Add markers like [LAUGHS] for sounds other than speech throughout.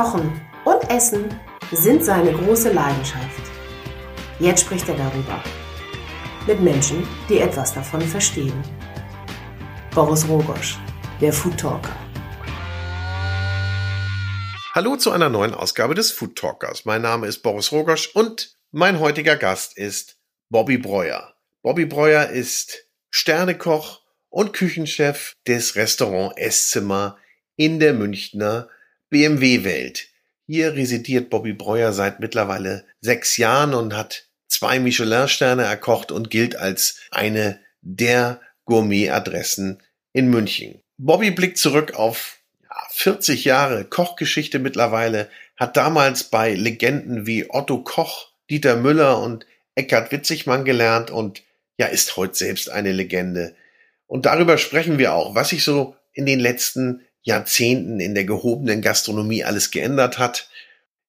Kochen und Essen sind seine große Leidenschaft. Jetzt spricht er darüber. Mit Menschen, die etwas davon verstehen. Boris Rogosch, der Food Talker. Hallo zu einer neuen Ausgabe des Food Talkers. Mein Name ist Boris Rogosch und mein heutiger Gast ist Bobby Breuer. Bobby Breuer ist Sternekoch und Küchenchef des Restaurant Esszimmer in der Münchner BMW-Welt. Hier residiert Bobby Breuer seit mittlerweile sechs Jahren und hat zwei Michelin-Sterne erkocht und gilt als eine der Gourmet-Adressen in München. Bobby blickt zurück auf 40 Jahre Kochgeschichte mittlerweile, hat damals bei Legenden wie Otto Koch, Dieter Müller und Eckhard Witzigmann gelernt und ja, ist heute selbst eine Legende. Und darüber sprechen wir auch, was sich so in den letzten Jahrzehnten in der gehobenen Gastronomie alles geändert hat.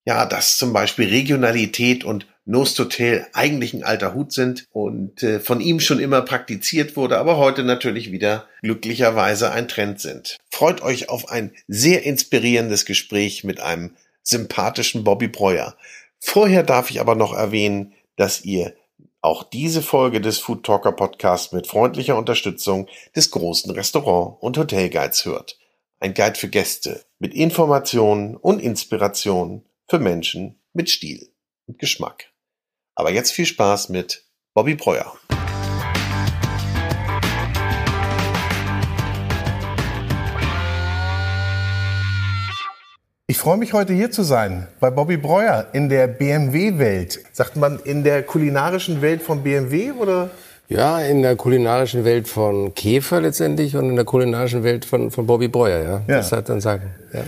Ja, dass zum Beispiel Regionalität und Nosthotel eigentlich ein alter Hut sind und äh, von ihm schon immer praktiziert wurde, aber heute natürlich wieder glücklicherweise ein Trend sind. Freut euch auf ein sehr inspirierendes Gespräch mit einem sympathischen Bobby Breuer. Vorher darf ich aber noch erwähnen, dass ihr auch diese Folge des Food Talker Podcast mit freundlicher Unterstützung des großen Restaurant- und Hotelguides hört. Ein Guide für Gäste mit Informationen und Inspirationen für Menschen mit Stil und Geschmack. Aber jetzt viel Spaß mit Bobby Breuer. Ich freue mich heute hier zu sein bei Bobby Breuer in der BMW-Welt. Sagt man in der kulinarischen Welt von BMW oder? Ja, in der kulinarischen Welt von Käfer letztendlich und in der kulinarischen Welt von, von Bobby Breuer, ja. ja. Das hat dann sagen. Ja.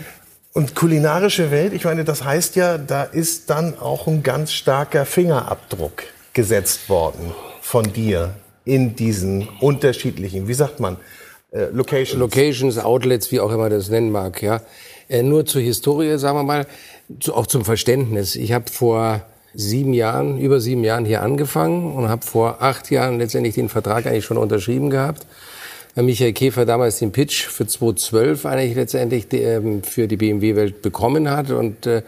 Und kulinarische Welt, ich meine, das heißt ja, da ist dann auch ein ganz starker Fingerabdruck gesetzt worden von dir in diesen unterschiedlichen, wie sagt man, äh, Locations. Locations, Outlets, wie auch immer das nennen mag, ja. Äh, nur zur Historie, sagen wir mal, zu, auch zum Verständnis. Ich habe vor sieben Jahren, über sieben Jahren hier angefangen und habe vor acht Jahren letztendlich den Vertrag eigentlich schon unterschrieben gehabt weil Michael Käfer damals den Pitch für 2012 eigentlich letztendlich ähm, für die BMW-Welt bekommen hat. Und äh,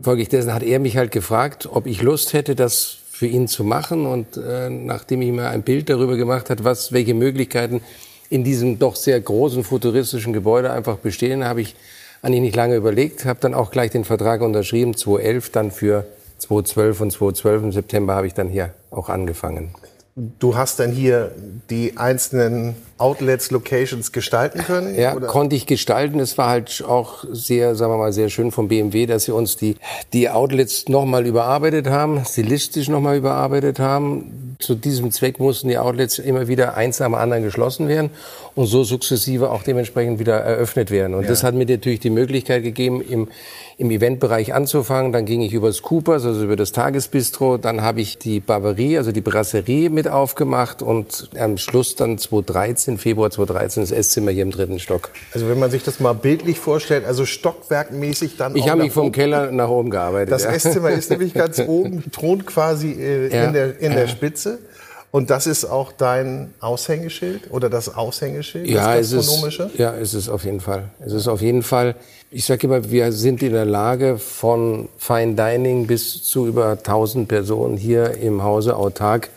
folglich dessen hat er mich halt gefragt, ob ich Lust hätte, das für ihn zu machen. Und äh, nachdem ich mir ein Bild darüber gemacht hat, was, welche Möglichkeiten in diesem doch sehr großen futuristischen Gebäude einfach bestehen, habe ich eigentlich nicht lange überlegt, habe dann auch gleich den Vertrag unterschrieben, 2011, dann für 2012 und 2012 im September habe ich dann hier auch angefangen. Du hast dann hier die einzelnen Outlets, Locations gestalten können? Ja, oder? konnte ich gestalten. Es war halt auch sehr, sagen wir mal, sehr schön vom BMW, dass sie uns die, die Outlets nochmal überarbeitet haben, stilistisch nochmal überarbeitet haben. Zu diesem Zweck mussten die Outlets immer wieder eins am anderen geschlossen werden und so sukzessive auch dementsprechend wieder eröffnet werden. Und ja. das hat mir natürlich die Möglichkeit gegeben, im, im Eventbereich anzufangen. Dann ging ich übers Coopers, also über das Tagesbistro. Dann habe ich die Barberie, also die Brasserie mit aufgemacht und am Schluss dann 2013, Februar 2013, das Esszimmer hier im dritten Stock. Also wenn man sich das mal bildlich vorstellt, also stockwerkmäßig dann Ich habe mich vom Keller nach oben gearbeitet. Das ja. Esszimmer ist nämlich [LAUGHS] ganz oben, thront quasi äh, ja. in, der, in der Spitze. Und das ist auch dein Aushängeschild oder das Aushängeschild, ja, das gastronomische? Es ist, ja, es ist auf jeden Fall. Es ist auf jeden Fall. Ich sage immer, wir sind in der Lage, von Fine Dining bis zu über 1000 Personen hier im Hause autark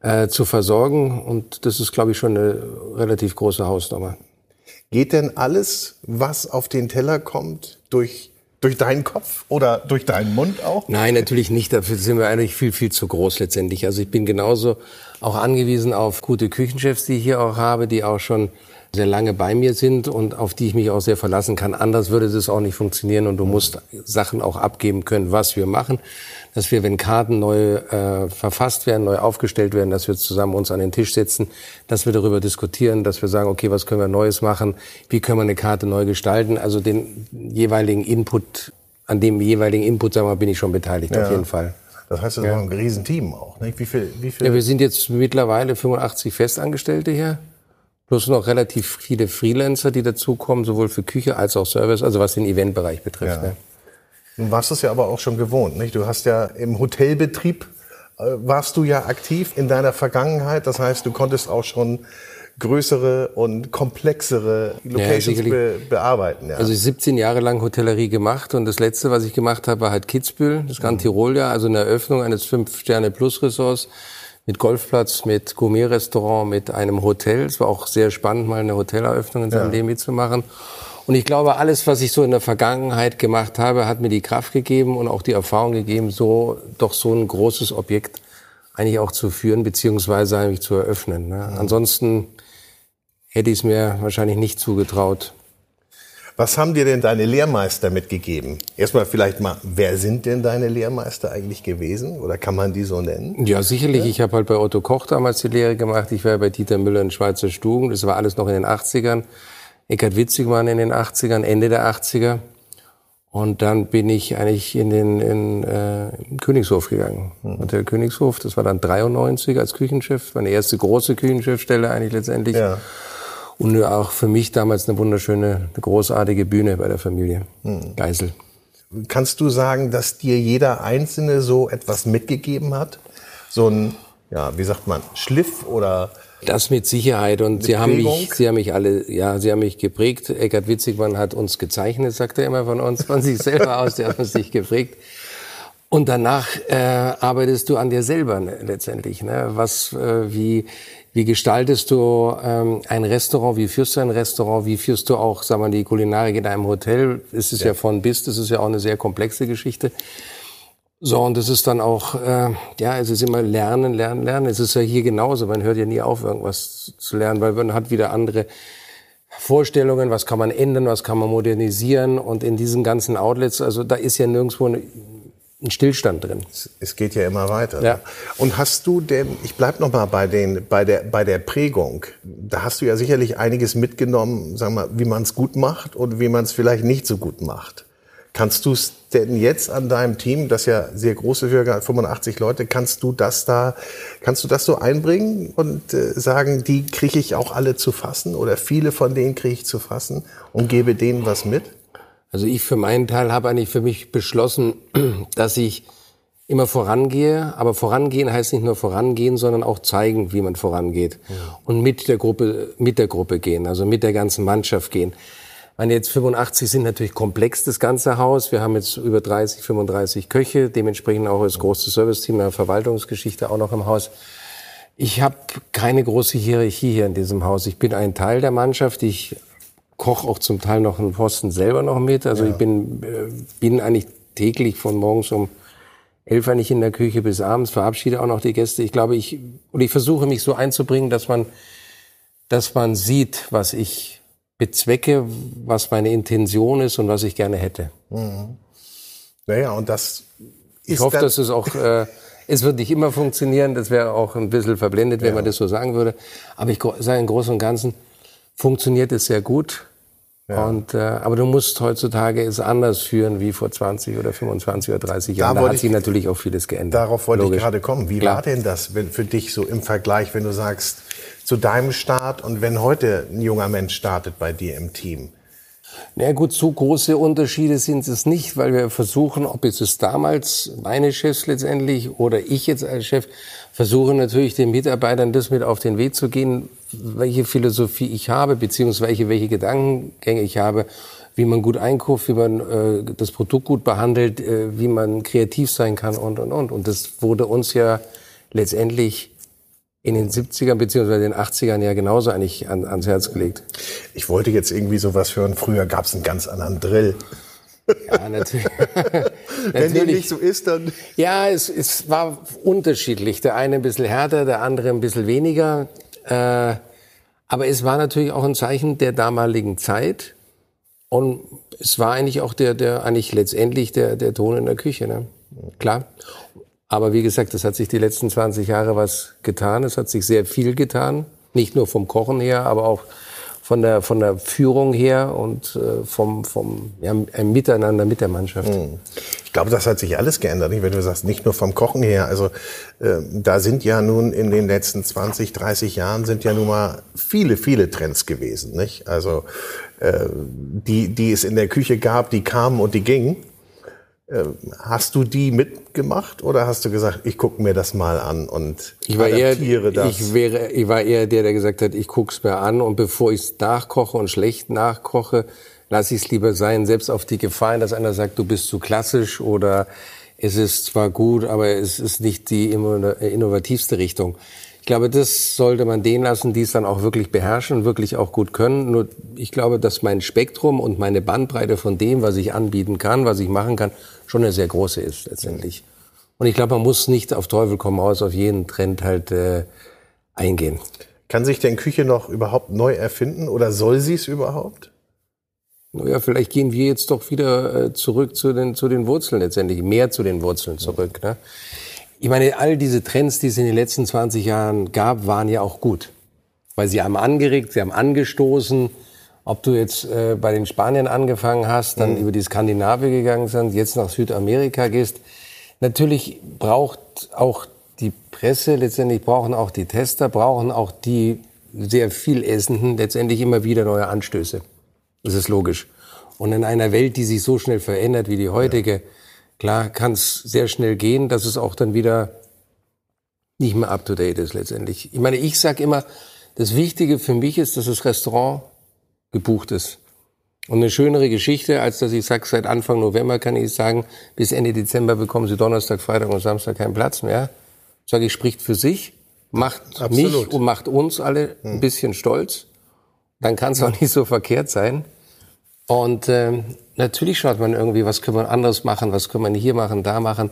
äh, zu versorgen. Und das ist, glaube ich, schon eine relativ große Hausnummer. Geht denn alles, was auf den Teller kommt, durch durch deinen Kopf oder durch deinen Mund auch? Nein, natürlich nicht. Dafür sind wir eigentlich viel, viel zu groß letztendlich. Also ich bin genauso auch angewiesen auf gute Küchenchefs, die ich hier auch habe, die auch schon sehr lange bei mir sind und auf die ich mich auch sehr verlassen kann. Anders würde das auch nicht funktionieren und du musst Sachen auch abgeben können, was wir machen. Dass wir, wenn Karten neu äh, verfasst werden, neu aufgestellt werden, dass wir zusammen uns an den Tisch setzen, dass wir darüber diskutieren, dass wir sagen, okay, was können wir Neues machen, wie können wir eine Karte neu gestalten. Also den jeweiligen Input, an dem jeweiligen Input, sagen wir, bin ich schon beteiligt, ja. auf jeden Fall. Das heißt, das ja. ist ein Riesenteam auch. Nicht? Wie viel, wie viel? Ja, wir sind jetzt mittlerweile 85 Festangestellte hier. Plus noch relativ viele Freelancer, die dazukommen, sowohl für Küche als auch Service, also was den Eventbereich betrifft. Ja. Ne? Du warst es ja aber auch schon gewohnt, nicht? Du hast ja im Hotelbetrieb äh, warst du ja aktiv in deiner Vergangenheit. Das heißt, du konntest auch schon größere und komplexere Locations ja, be bearbeiten. Ja. Also ich 17 Jahre lang Hotellerie gemacht und das letzte, was ich gemacht habe, war halt Kitzbühel, das Grand mhm. Tirol ja, also eine Eröffnung eines Fünf-Sterne-Plus-Ressorts mit Golfplatz, mit Gourmet-Restaurant, mit einem Hotel. Es war auch sehr spannend, mal eine Hoteleröffnung in seinem ja. Leben mitzumachen. Und ich glaube, alles, was ich so in der Vergangenheit gemacht habe, hat mir die Kraft gegeben und auch die Erfahrung gegeben, so doch so ein großes Objekt eigentlich auch zu führen, beziehungsweise eigentlich zu eröffnen. Ne? Mhm. Ansonsten hätte ich es mir wahrscheinlich nicht zugetraut. Was haben dir denn deine Lehrmeister mitgegeben? Erstmal vielleicht mal, wer sind denn deine Lehrmeister eigentlich gewesen? Oder kann man die so nennen? Ja, sicherlich. Ich habe halt bei Otto Koch damals die Lehre gemacht. Ich war bei Dieter Müller in Schweizer Stuben. Das war alles noch in den 80ern. Eckhard Witzigmann in den 80ern, Ende der 80er. Und dann bin ich eigentlich in den in, äh, Königshof gegangen. Mhm. Hotel Königshof, das war dann 93 als Küchenchef, meine erste große Küchenchefstelle eigentlich letztendlich. Ja. Und auch für mich damals eine wunderschöne, eine großartige Bühne bei der Familie mhm. Geisel. Kannst du sagen, dass dir jeder Einzelne so etwas mitgegeben hat? So ein, ja, wie sagt man, Schliff oder das mit Sicherheit. Und sie haben mich, sie haben mich alle, ja, sie haben mich geprägt. Eckhard Witzigmann hat uns gezeichnet, sagt er immer von uns, von sich [LAUGHS] selber aus, der hat uns nicht geprägt. Und danach äh, arbeitest du an dir selber ne, letztendlich. Ne? Was, äh, wie, wie gestaltest du ähm, ein Restaurant? Wie führst du ein Restaurant? Wie führst du auch, sagen wir, die Kulinarik in einem Hotel? Es ist ja. ja von bis, das ist ja auch eine sehr komplexe Geschichte. So, und das ist dann auch, äh, ja, es ist immer Lernen, Lernen, Lernen. Es ist ja hier genauso. Man hört ja nie auf, irgendwas zu lernen, weil man hat wieder andere Vorstellungen, was kann man ändern, was kann man modernisieren. Und in diesen ganzen Outlets, also da ist ja nirgendwo ein Stillstand drin. Es geht ja immer weiter. Ja. Und hast du denn, ich bleib noch mal bei den, bei der, bei der Prägung. Da hast du ja sicherlich einiges mitgenommen, sagen wir, wie man es gut macht und wie man es vielleicht nicht so gut macht. Kannst du es denn jetzt an deinem Team, das ja sehr große Höhe 85 Leute, kannst du das da, kannst du das so einbringen und äh, sagen, die kriege ich auch alle zu fassen oder viele von denen kriege ich zu fassen und gebe denen was mit? Also ich für meinen Teil habe eigentlich für mich beschlossen, [CLEARS THROAT] dass ich immer vorangehe, aber vorangehen heißt nicht nur vorangehen, sondern auch zeigen, wie man vorangeht ja. und mit der Gruppe, mit der Gruppe gehen, also mit der ganzen Mannschaft gehen meine, jetzt 85 sind natürlich komplex, das ganze Haus. Wir haben jetzt über 30, 35 Köche, dementsprechend auch das große Serviceteam der Verwaltungsgeschichte auch noch im Haus. Ich habe keine große Hierarchie hier in diesem Haus. Ich bin ein Teil der Mannschaft. Ich koche auch zum Teil noch einen Posten selber noch mit. Also ja. ich bin, äh, bin eigentlich täglich von morgens um elf eigentlich in der Küche bis abends, verabschiede auch noch die Gäste. Ich glaube, ich, und ich versuche mich so einzubringen, dass man, dass man sieht, was ich bezwecke, was meine Intention ist und was ich gerne hätte. Mhm. Naja, und das ist Ich hoffe, dass es auch, äh, es wird nicht immer funktionieren, das wäre auch ein bisschen verblendet, wenn ja. man das so sagen würde. Aber ich sage im Großen und Ganzen, funktioniert es sehr gut. Ja. Und, äh, aber du musst heutzutage es anders führen wie vor 20 oder 25 oder 30 Jahren. Da, da hat sich natürlich auch vieles geändert. Darauf wollte Logisch. ich gerade kommen. Wie Klar. war denn das wenn, für dich so im Vergleich, wenn du sagst, zu deinem Start und wenn heute ein junger Mensch startet bei dir im Team? Na ja, gut, so große Unterschiede sind es nicht, weil wir versuchen, ob es es damals meine Chefs letztendlich oder ich jetzt als Chef, versuche natürlich den Mitarbeitern das mit auf den Weg zu gehen, welche Philosophie ich habe, beziehungsweise welche Gedankengänge ich habe, wie man gut einkauft, wie man äh, das Produkt gut behandelt, äh, wie man kreativ sein kann und, und, und. Und das wurde uns ja letztendlich in den 70ern beziehungsweise den 80ern ja genauso eigentlich an, ans Herz gelegt. Ich wollte jetzt irgendwie sowas hören. Früher gab es einen ganz anderen Drill. Ja, natürlich. [LAUGHS] Wenn dem nicht so ist, dann. Ja, es, es war unterschiedlich. Der eine ein bisschen härter, der andere ein bisschen weniger. Äh, aber es war natürlich auch ein Zeichen der damaligen Zeit. Und es war eigentlich auch der, der eigentlich letztendlich der, der Ton in der Küche. Ne? Klar. Aber wie gesagt, es hat sich die letzten 20 Jahre was getan. Es hat sich sehr viel getan. Nicht nur vom Kochen her, aber auch von der, von der Führung her und äh, vom, vom ja, ein Miteinander mit der Mannschaft. Hm. Ich glaube, das hat sich alles geändert, nicht? wenn du sagst, nicht nur vom Kochen her. Also äh, da sind ja nun in den letzten 20, 30 Jahren sind ja nun mal viele, viele Trends gewesen. Nicht? Also äh, die, die es in der Küche gab, die kamen und die gingen. Äh, hast du die mitgemacht oder hast du gesagt, ich gucke mir das mal an und ich war eher, das? Ich, wäre, ich war eher der, der gesagt hat, ich gucke es mir an und bevor ich es nachkoche und schlecht nachkoche, lasse ich es lieber sein, selbst auf die Gefahr, dass einer sagt, du bist zu klassisch oder es ist zwar gut, aber es ist nicht die innovativste Richtung. Ich glaube, das sollte man denen lassen, die es dann auch wirklich beherrschen und wirklich auch gut können. Nur ich glaube, dass mein Spektrum und meine Bandbreite von dem, was ich anbieten kann, was ich machen kann, schon eine sehr große ist letztendlich. Und ich glaube, man muss nicht auf Teufel komm raus auf jeden Trend halt äh, eingehen. Kann sich denn Küche noch überhaupt neu erfinden oder soll sie es überhaupt? Naja, vielleicht gehen wir jetzt doch wieder äh, zurück zu den, zu den Wurzeln letztendlich, mehr zu den Wurzeln zurück. Ne? Ich meine, all diese Trends, die es in den letzten 20 Jahren gab, waren ja auch gut. Weil sie haben angeregt, sie haben angestoßen. Ob du jetzt äh, bei den Spaniern angefangen hast, dann mhm. über die Skandinavien gegangen sind, jetzt nach Südamerika gehst. Natürlich braucht auch die Presse, letztendlich brauchen auch die Tester, brauchen auch die sehr viel Essenden letztendlich immer wieder neue Anstöße. Das ist logisch. Und in einer Welt, die sich so schnell verändert wie die heutige, ja Klar kann es sehr schnell gehen, dass es auch dann wieder nicht mehr up-to-date ist letztendlich. Ich meine, ich sage immer, das Wichtige für mich ist, dass das Restaurant gebucht ist. Und eine schönere Geschichte, als dass ich sage, seit Anfang November kann ich sagen, bis Ende Dezember bekommen Sie Donnerstag, Freitag und Samstag keinen Platz mehr. Sage ich, spricht für sich, macht Absolut. mich und macht uns alle ein hm. bisschen stolz. Dann kann es auch nicht so verkehrt sein. Und ähm, natürlich schaut man irgendwie, was können wir anderes machen, was können wir hier machen, da machen.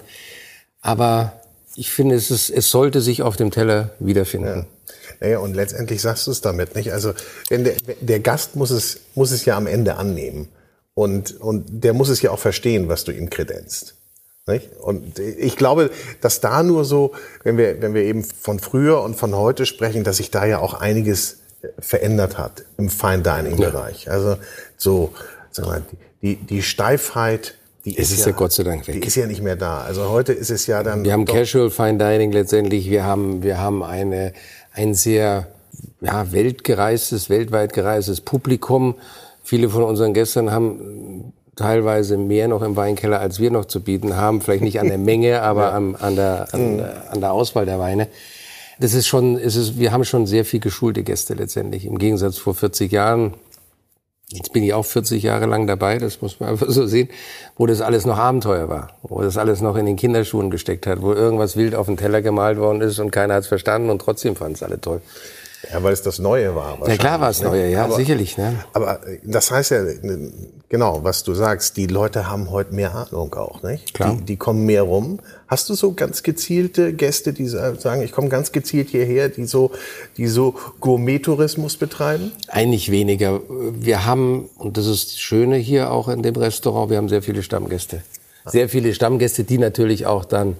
Aber ich finde, es, ist, es sollte sich auf dem Teller wiederfinden. Ja. Naja, und letztendlich sagst du es damit, nicht? Also, wenn der, der Gast muss es, muss es ja am Ende annehmen. Und, und der muss es ja auch verstehen, was du ihm kredenzt. Nicht? Und ich glaube, dass da nur so, wenn wir, wenn wir eben von früher und von heute sprechen, dass sich da ja auch einiges verändert hat im Fine Dining Bereich. Ja. Also so, sag mal, die, die Steifheit, die es ist, ist ja, ja, Gott sei Dank weg. Die ist ja nicht mehr da. Also heute ist es ja dann. Wir haben Casual Fine Dining letztendlich. Wir haben, wir haben eine, ein sehr, ja, weltgereistes, weltweit gereistes Publikum. Viele von unseren Gästen haben teilweise mehr noch im Weinkeller, als wir noch zu bieten haben. Vielleicht nicht an der [LAUGHS] Menge, aber ja. an, an, der, an, mhm. an der Auswahl der Weine. Das ist schon, es ist, wir haben schon sehr viel geschulte Gäste letztendlich. Im Gegensatz vor 40 Jahren Jetzt bin ich auch 40 Jahre lang dabei, das muss man [LAUGHS] einfach so sehen, wo das alles noch Abenteuer war, wo das alles noch in den Kinderschuhen gesteckt hat, wo irgendwas wild auf den Teller gemalt worden ist und keiner hat es verstanden und trotzdem fanden es alle toll. Ja, weil es das Neue war. Ja, klar war es ne? Neue, ja, aber, sicherlich. Ne? Aber äh, das heißt ja, genau, was du sagst, die Leute haben heute mehr Ahnung auch, nicht? Klar. Die, die kommen mehr rum. Hast du so ganz gezielte Gäste, die sagen, ich komme ganz gezielt hierher, die so, die so Gourmet-Tourismus betreiben? Eigentlich weniger. Wir haben, und das ist das Schöne hier auch in dem Restaurant, wir haben sehr viele Stammgäste. Sehr viele Stammgäste, die natürlich auch dann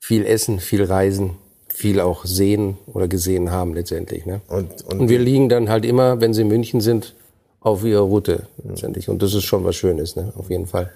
viel essen, viel reisen, viel auch sehen oder gesehen haben letztendlich. Ne? Und, und, und wir liegen dann halt immer, wenn sie in München sind, auf ihrer Route letztendlich. Und das ist schon was Schönes, ne? auf jeden Fall.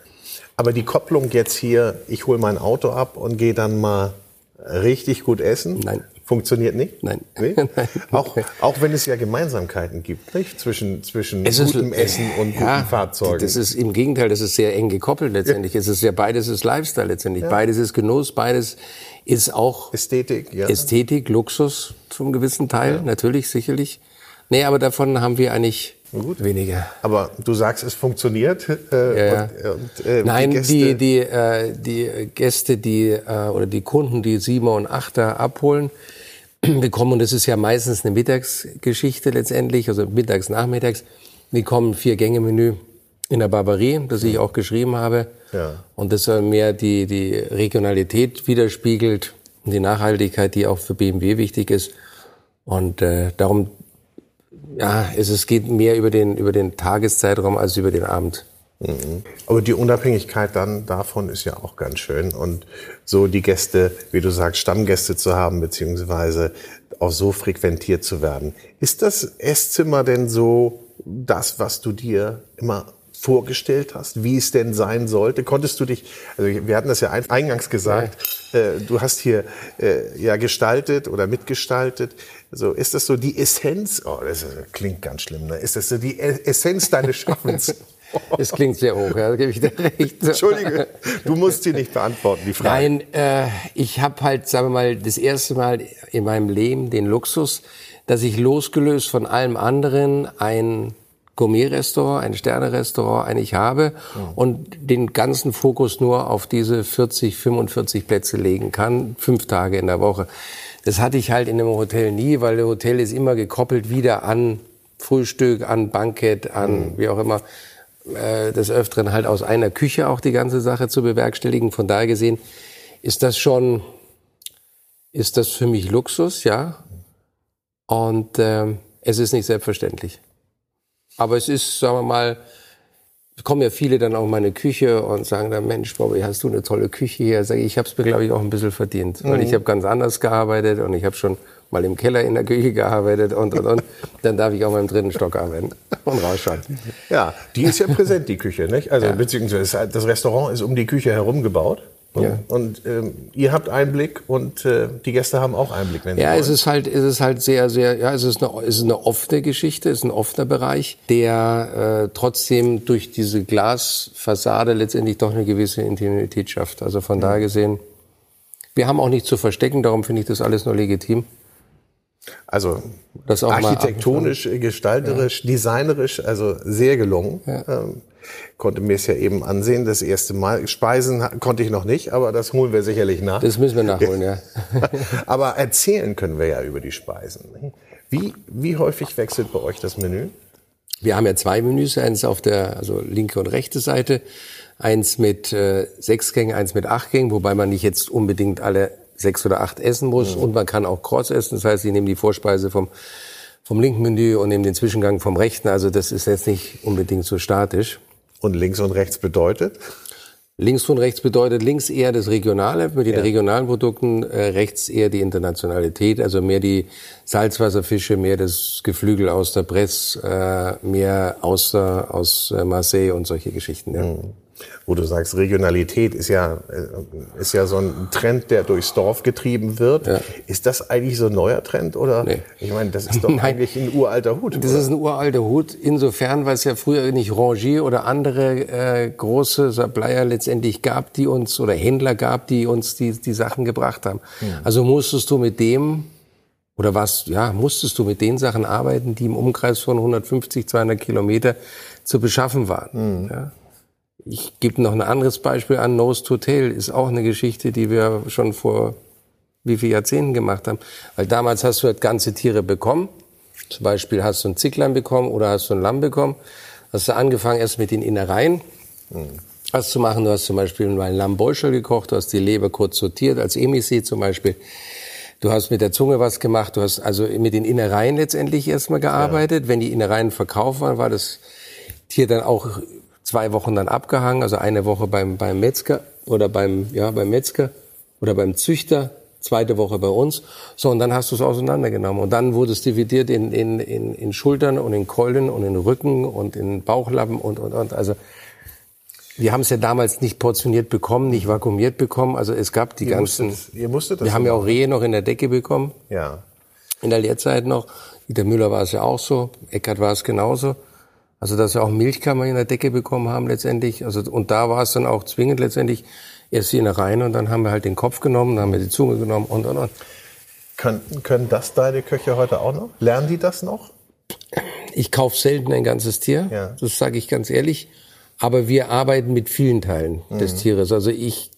Aber die Kopplung jetzt hier, ich hole mein Auto ab und gehe dann mal richtig gut essen. Nein. Funktioniert nicht? Nein. Nee? [LAUGHS] Nein. Auch, auch wenn es ja Gemeinsamkeiten gibt, nicht? Zwischen, zwischen es gutem ist, Essen und ja, guten Fahrzeugen. Das ist im Gegenteil, das ist sehr eng gekoppelt letztendlich. Ja. Es ist ja beides ist Lifestyle letztendlich. Ja. Beides ist Genuss, beides ist auch Ästhetik, ja. Ästhetik, Luxus zum gewissen Teil, natürlich, sicherlich. Nee, aber davon haben wir eigentlich Gut. weniger. Aber du sagst, es funktioniert. Äh, ja. und, und, äh, Nein, die, die, die, äh, die Gäste, die äh, oder die Kunden, die Siemer und Achter abholen, [CLEARS THROAT] bekommen, und das ist ja meistens eine Mittagsgeschichte letztendlich, also mittags, nachmittags, die kommen vier Gänge Menü in der Barbarie, das ich auch geschrieben habe. Ja. Und das soll mehr die, die Regionalität widerspiegelt und die Nachhaltigkeit, die auch für BMW wichtig ist. Und äh, darum, ja, es, es geht mehr über den, über den Tageszeitraum als über den Abend. Mhm. Aber die Unabhängigkeit dann davon ist ja auch ganz schön. Und so die Gäste, wie du sagst, Stammgäste zu haben, beziehungsweise auch so frequentiert zu werden. Ist das Esszimmer denn so das, was du dir immer vorgestellt hast, wie es denn sein sollte? Konntest du dich, also wir hatten das ja eingangs gesagt, äh, du hast hier äh, ja gestaltet oder mitgestaltet. So, ist das so die Essenz, oh, das klingt ganz schlimm, ne? Ist das so die Essenz deines Schaffens? [LAUGHS] Es klingt sehr hoch, ja, da gebe ich dir [LAUGHS] recht. Entschuldige, du musst sie nicht beantworten, die Frage. Nein, äh, ich habe halt, sagen wir mal, das erste Mal in meinem Leben den Luxus, dass ich losgelöst von allem anderen ein Gourmet-Restaurant, ein Sterne-Restaurant eigentlich habe mhm. und den ganzen Fokus nur auf diese 40, 45 Plätze legen kann, fünf Tage in der Woche. Das hatte ich halt in einem Hotel nie, weil der Hotel ist immer gekoppelt wieder an Frühstück, an Bankett, an mhm. wie auch immer, äh, des Öfteren halt aus einer Küche auch die ganze Sache zu bewerkstelligen. Von daher gesehen ist das schon, ist das für mich Luxus, ja. Und äh, es ist nicht selbstverständlich. Aber es ist, sagen wir mal, kommen ja viele dann auch in meine Küche und sagen dann, Mensch, Bobby, hast du eine tolle Küche hier? Sag ich, ich habe es mir, glaube ich, auch ein bisschen verdient. Mhm. Weil ich habe ganz anders gearbeitet und ich habe schon mal im Keller in der Küche gearbeitet und, und, und. [LAUGHS] Dann darf ich auch mal im dritten Stock arbeiten und rausschauen. Ja, die ist ja präsent, die Küche, nicht? Also, ja. beziehungsweise das Restaurant ist um die Küche herum gebaut. Ja. Und ähm, ihr habt Einblick und äh, die Gäste haben auch Einblick. Wenn ja, es ist halt, es ist halt sehr, sehr, ja, es ist eine, es ist eine offene Geschichte, es ist ein offener Bereich, der äh, trotzdem durch diese Glasfassade letztendlich doch eine gewisse Intimität schafft. Also von mhm. daher gesehen, wir haben auch nichts zu verstecken, darum finde ich das alles nur legitim. Also architektonisch, gestalterisch, ja. designerisch, also sehr gelungen. Ja. Ähm, konnte mir es ja eben ansehen, das erste Mal. Speisen konnte ich noch nicht, aber das holen wir sicherlich nach. Das müssen wir nachholen, ja. [LAUGHS] aber erzählen können wir ja über die Speisen. Wie, wie häufig wechselt bei euch das Menü? Wir haben ja zwei Menüs, eins auf der also linke und rechte Seite, eins mit äh, sechs Gängen, eins mit acht Gängen, wobei man nicht jetzt unbedingt alle sechs oder acht essen muss mhm. und man kann auch Kreuz essen, das heißt, ich nehme die Vorspeise vom vom linken Menü und nehme den Zwischengang vom rechten. Also das ist jetzt nicht unbedingt so statisch. Und links und rechts bedeutet? Links und rechts bedeutet links eher das Regionale mit den ja. regionalen Produkten, äh, rechts eher die Internationalität, also mehr die Salzwasserfische, mehr das Geflügel aus der Bresse, äh, mehr Auster aus äh, Marseille und solche Geschichten. Ja. Mhm wo du sagst, Regionalität ist ja, äh, ist ja so ein Trend, der durchs Dorf getrieben wird. Ja. Ist das eigentlich so ein neuer Trend oder? Nee. Ich meine, das ist doch [LAUGHS] Nein. eigentlich ein uralter Hut. Das oder? ist ein uralter Hut. Insofern, weil es ja früher nicht Rangier oder andere äh, große Supplier letztendlich gab, die uns oder Händler gab, die uns die, die Sachen gebracht haben. Mhm. Also musstest du mit dem oder was, ja, musstest du mit den Sachen arbeiten, die im Umkreis von 150, 200 Kilometer zu beschaffen waren. Mhm. Ja? Ich gebe noch ein anderes Beispiel an. Nose to Tail ist auch eine Geschichte, die wir schon vor wie viele Jahrzehnten gemacht haben. Weil damals hast du halt ganze Tiere bekommen. Zum Beispiel hast du ein Zicklein bekommen oder hast du ein Lamm bekommen. Hast du angefangen erst mit den Innereien. Mhm. Was zu machen. Du hast zum Beispiel mal ein Lammbolschel gekocht, du hast die Leber kurz sortiert, als Emisi zum Beispiel. Du hast mit der Zunge was gemacht, du hast also mit den Innereien letztendlich erstmal gearbeitet. Ja. Wenn die Innereien verkauft waren, war das Tier dann auch zwei Wochen dann abgehangen, also eine Woche beim, beim Metzger oder beim, ja, beim Metzger oder beim Züchter, zweite Woche bei uns. So, und dann hast du es auseinandergenommen. Und dann wurde es dividiert in, in, in, in Schultern und in Keulen und in Rücken und in Bauchlappen und, und, und. Also, wir haben es ja damals nicht portioniert bekommen, nicht vakuumiert bekommen. Also es gab die ihr ganzen. Musstet, ihr musstet das wir haben ja auch Rehe noch in der Decke bekommen. Ja. In der Lehrzeit noch. Der Müller war es ja auch so. Eckert war es genauso. Also dass wir auch Milchkammer in der Decke bekommen haben letztendlich. Also und da war es dann auch zwingend letztendlich erst die rein und dann haben wir halt den Kopf genommen, dann haben wir die Zunge genommen und und und. Können, können das deine Köche heute auch noch? Lernen die das noch? Ich kaufe selten ein ganzes Tier, ja. das sage ich ganz ehrlich. Aber wir arbeiten mit vielen Teilen mhm. des Tieres. Also ich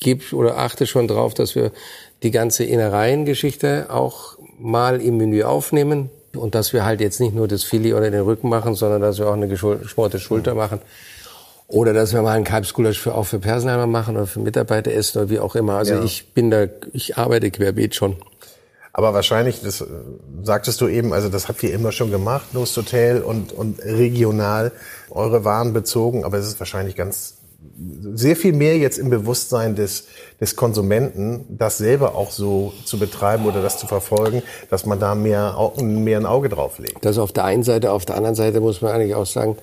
gebe oder achte schon drauf, dass wir die ganze Innereiengeschichte auch mal im Menü aufnehmen. Und dass wir halt jetzt nicht nur das Filet oder den Rücken machen, sondern dass wir auch eine geschmorte Schulter machen. Oder dass wir mal einen Kalbsgulasch für, auch für Personal machen oder für Mitarbeiter essen oder wie auch immer. Also ja. ich bin da, ich arbeite querbeet schon. Aber wahrscheinlich, das äh, sagtest du eben, also das habt ihr immer schon gemacht, Lust Hotel und, und regional eure Waren bezogen, aber es ist wahrscheinlich ganz sehr viel mehr jetzt im Bewusstsein des, des Konsumenten, das selber auch so zu betreiben oder das zu verfolgen, dass man da mehr, mehr ein Auge drauf legt. Das auf der einen Seite, auf der anderen Seite muss man eigentlich auch sagen,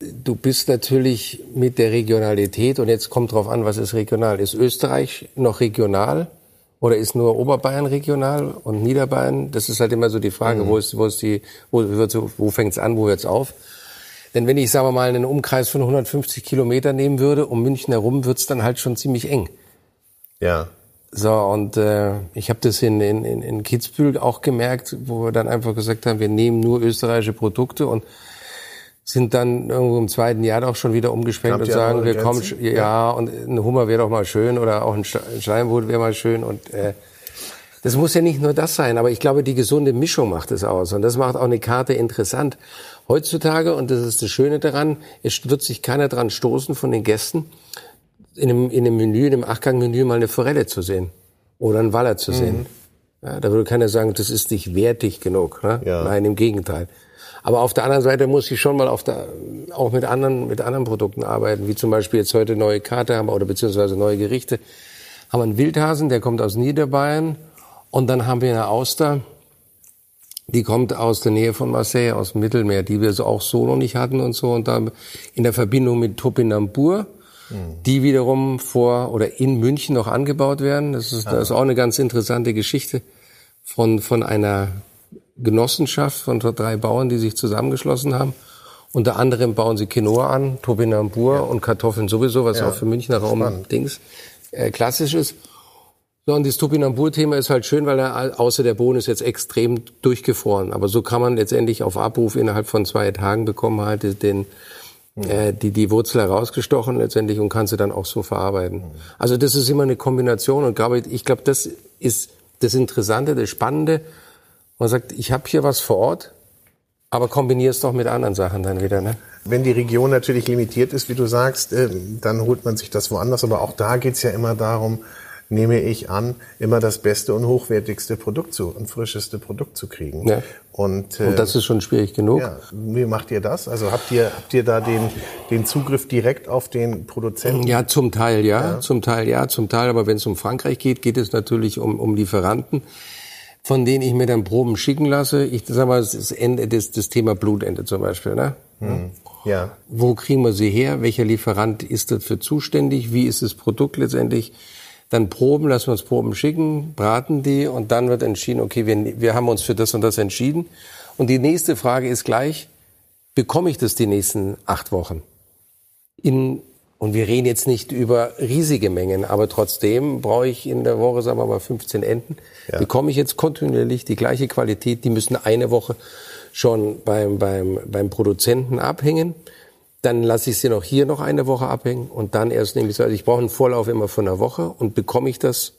du bist natürlich mit der Regionalität und jetzt kommt drauf an, was ist regional. Ist Österreich noch regional? Oder ist nur Oberbayern regional und Niederbayern? Das ist halt immer so die Frage, mhm. wo ist, wo ist die, wo, wo fängt es an, wo hört es auf? Denn wenn ich, sagen wir mal, einen Umkreis von 150 Kilometer nehmen würde, um München herum, wird's dann halt schon ziemlich eng. Ja. So, und äh, ich habe das in, in, in Kitzbühel auch gemerkt, wo wir dann einfach gesagt haben, wir nehmen nur österreichische Produkte und sind dann irgendwo im zweiten Jahr doch schon wieder umgeschwenkt und sagen, wir kommen, ja, ja, und ein Hummer wäre doch mal schön oder auch ein Steinboot wäre mal schön und äh, das muss ja nicht nur das sein, aber ich glaube, die gesunde Mischung macht es aus und das macht auch eine Karte interessant. Heutzutage, und das ist das Schöne daran, es wird sich keiner dran stoßen von den Gästen, in einem, in einem Menü, in einem Achtgang-Menü mal eine Forelle zu sehen oder einen Waller zu sehen. Mhm. Ja, da würde keiner sagen, das ist nicht wertig genug. Ne? Ja. Nein, im Gegenteil. Aber auf der anderen Seite muss ich schon mal auf der, auch mit anderen, mit anderen Produkten arbeiten, wie zum Beispiel jetzt heute neue Karte haben oder beziehungsweise neue Gerichte. Haben wir einen Wildhasen, der kommt aus Niederbayern. Und dann haben wir eine Auster, die kommt aus der Nähe von Marseille, aus dem Mittelmeer, die wir so auch so noch nicht hatten und so. Und dann in der Verbindung mit Topinambur die wiederum vor oder in München noch angebaut werden. Das ist, das ist auch eine ganz interessante Geschichte von, von einer Genossenschaft von drei Bauern, die sich zusammengeschlossen haben. Unter anderem bauen sie Quinoa an, Topinambur ja. und Kartoffeln sowieso, was ja. auch für Münchner Raum. Dings äh, klassisch ist. So, und das Topinambur-Thema ist halt schön, weil er außer der Bohnen ist jetzt extrem durchgefroren. Aber so kann man letztendlich auf Abruf innerhalb von zwei Tagen bekommen halt den, mhm. äh, die, die Wurzel herausgestochen letztendlich und kann sie dann auch so verarbeiten. Mhm. Also das ist immer eine Kombination und glaube, ich glaube, das ist das Interessante, das Spannende. Man sagt, ich habe hier was vor Ort, aber kombiniere es doch mit anderen Sachen dann wieder. Ne? Wenn die Region natürlich limitiert ist, wie du sagst, äh, dann holt man sich das woanders. Aber auch da geht's ja immer darum, nehme ich an, immer das beste und hochwertigste Produkt zu und frischeste Produkt zu kriegen. Ja. Und, äh, und das ist schon schwierig genug. Ja, wie macht ihr das? Also habt ihr habt ihr da den den Zugriff direkt auf den Produzenten? Ja, zum Teil ja, ja. zum Teil ja, zum Teil. Aber wenn es um Frankreich geht, geht es natürlich um um Lieferanten von denen ich mir dann Proben schicken lasse. Ich sag mal, das, Ende, das, das Thema Blutende zum Beispiel. Ne? Hm. Ja. Wo kriegen wir sie her? Welcher Lieferant ist dafür zuständig? Wie ist das Produkt letztendlich? Dann Proben, lassen wir uns Proben schicken, braten die und dann wird entschieden, okay, wir, wir haben uns für das und das entschieden. Und die nächste Frage ist gleich, bekomme ich das die nächsten acht Wochen? In, und wir reden jetzt nicht über riesige Mengen, aber trotzdem brauche ich in der Woche, sagen wir mal, 15 Enten. Ja. Bekomme ich jetzt kontinuierlich die gleiche Qualität, die müssen eine Woche schon beim, beim, beim Produzenten abhängen dann lasse ich sie noch hier noch eine Woche abhängen und dann erst nehme ich also ich brauche einen Vorlauf immer von einer Woche und bekomme ich das?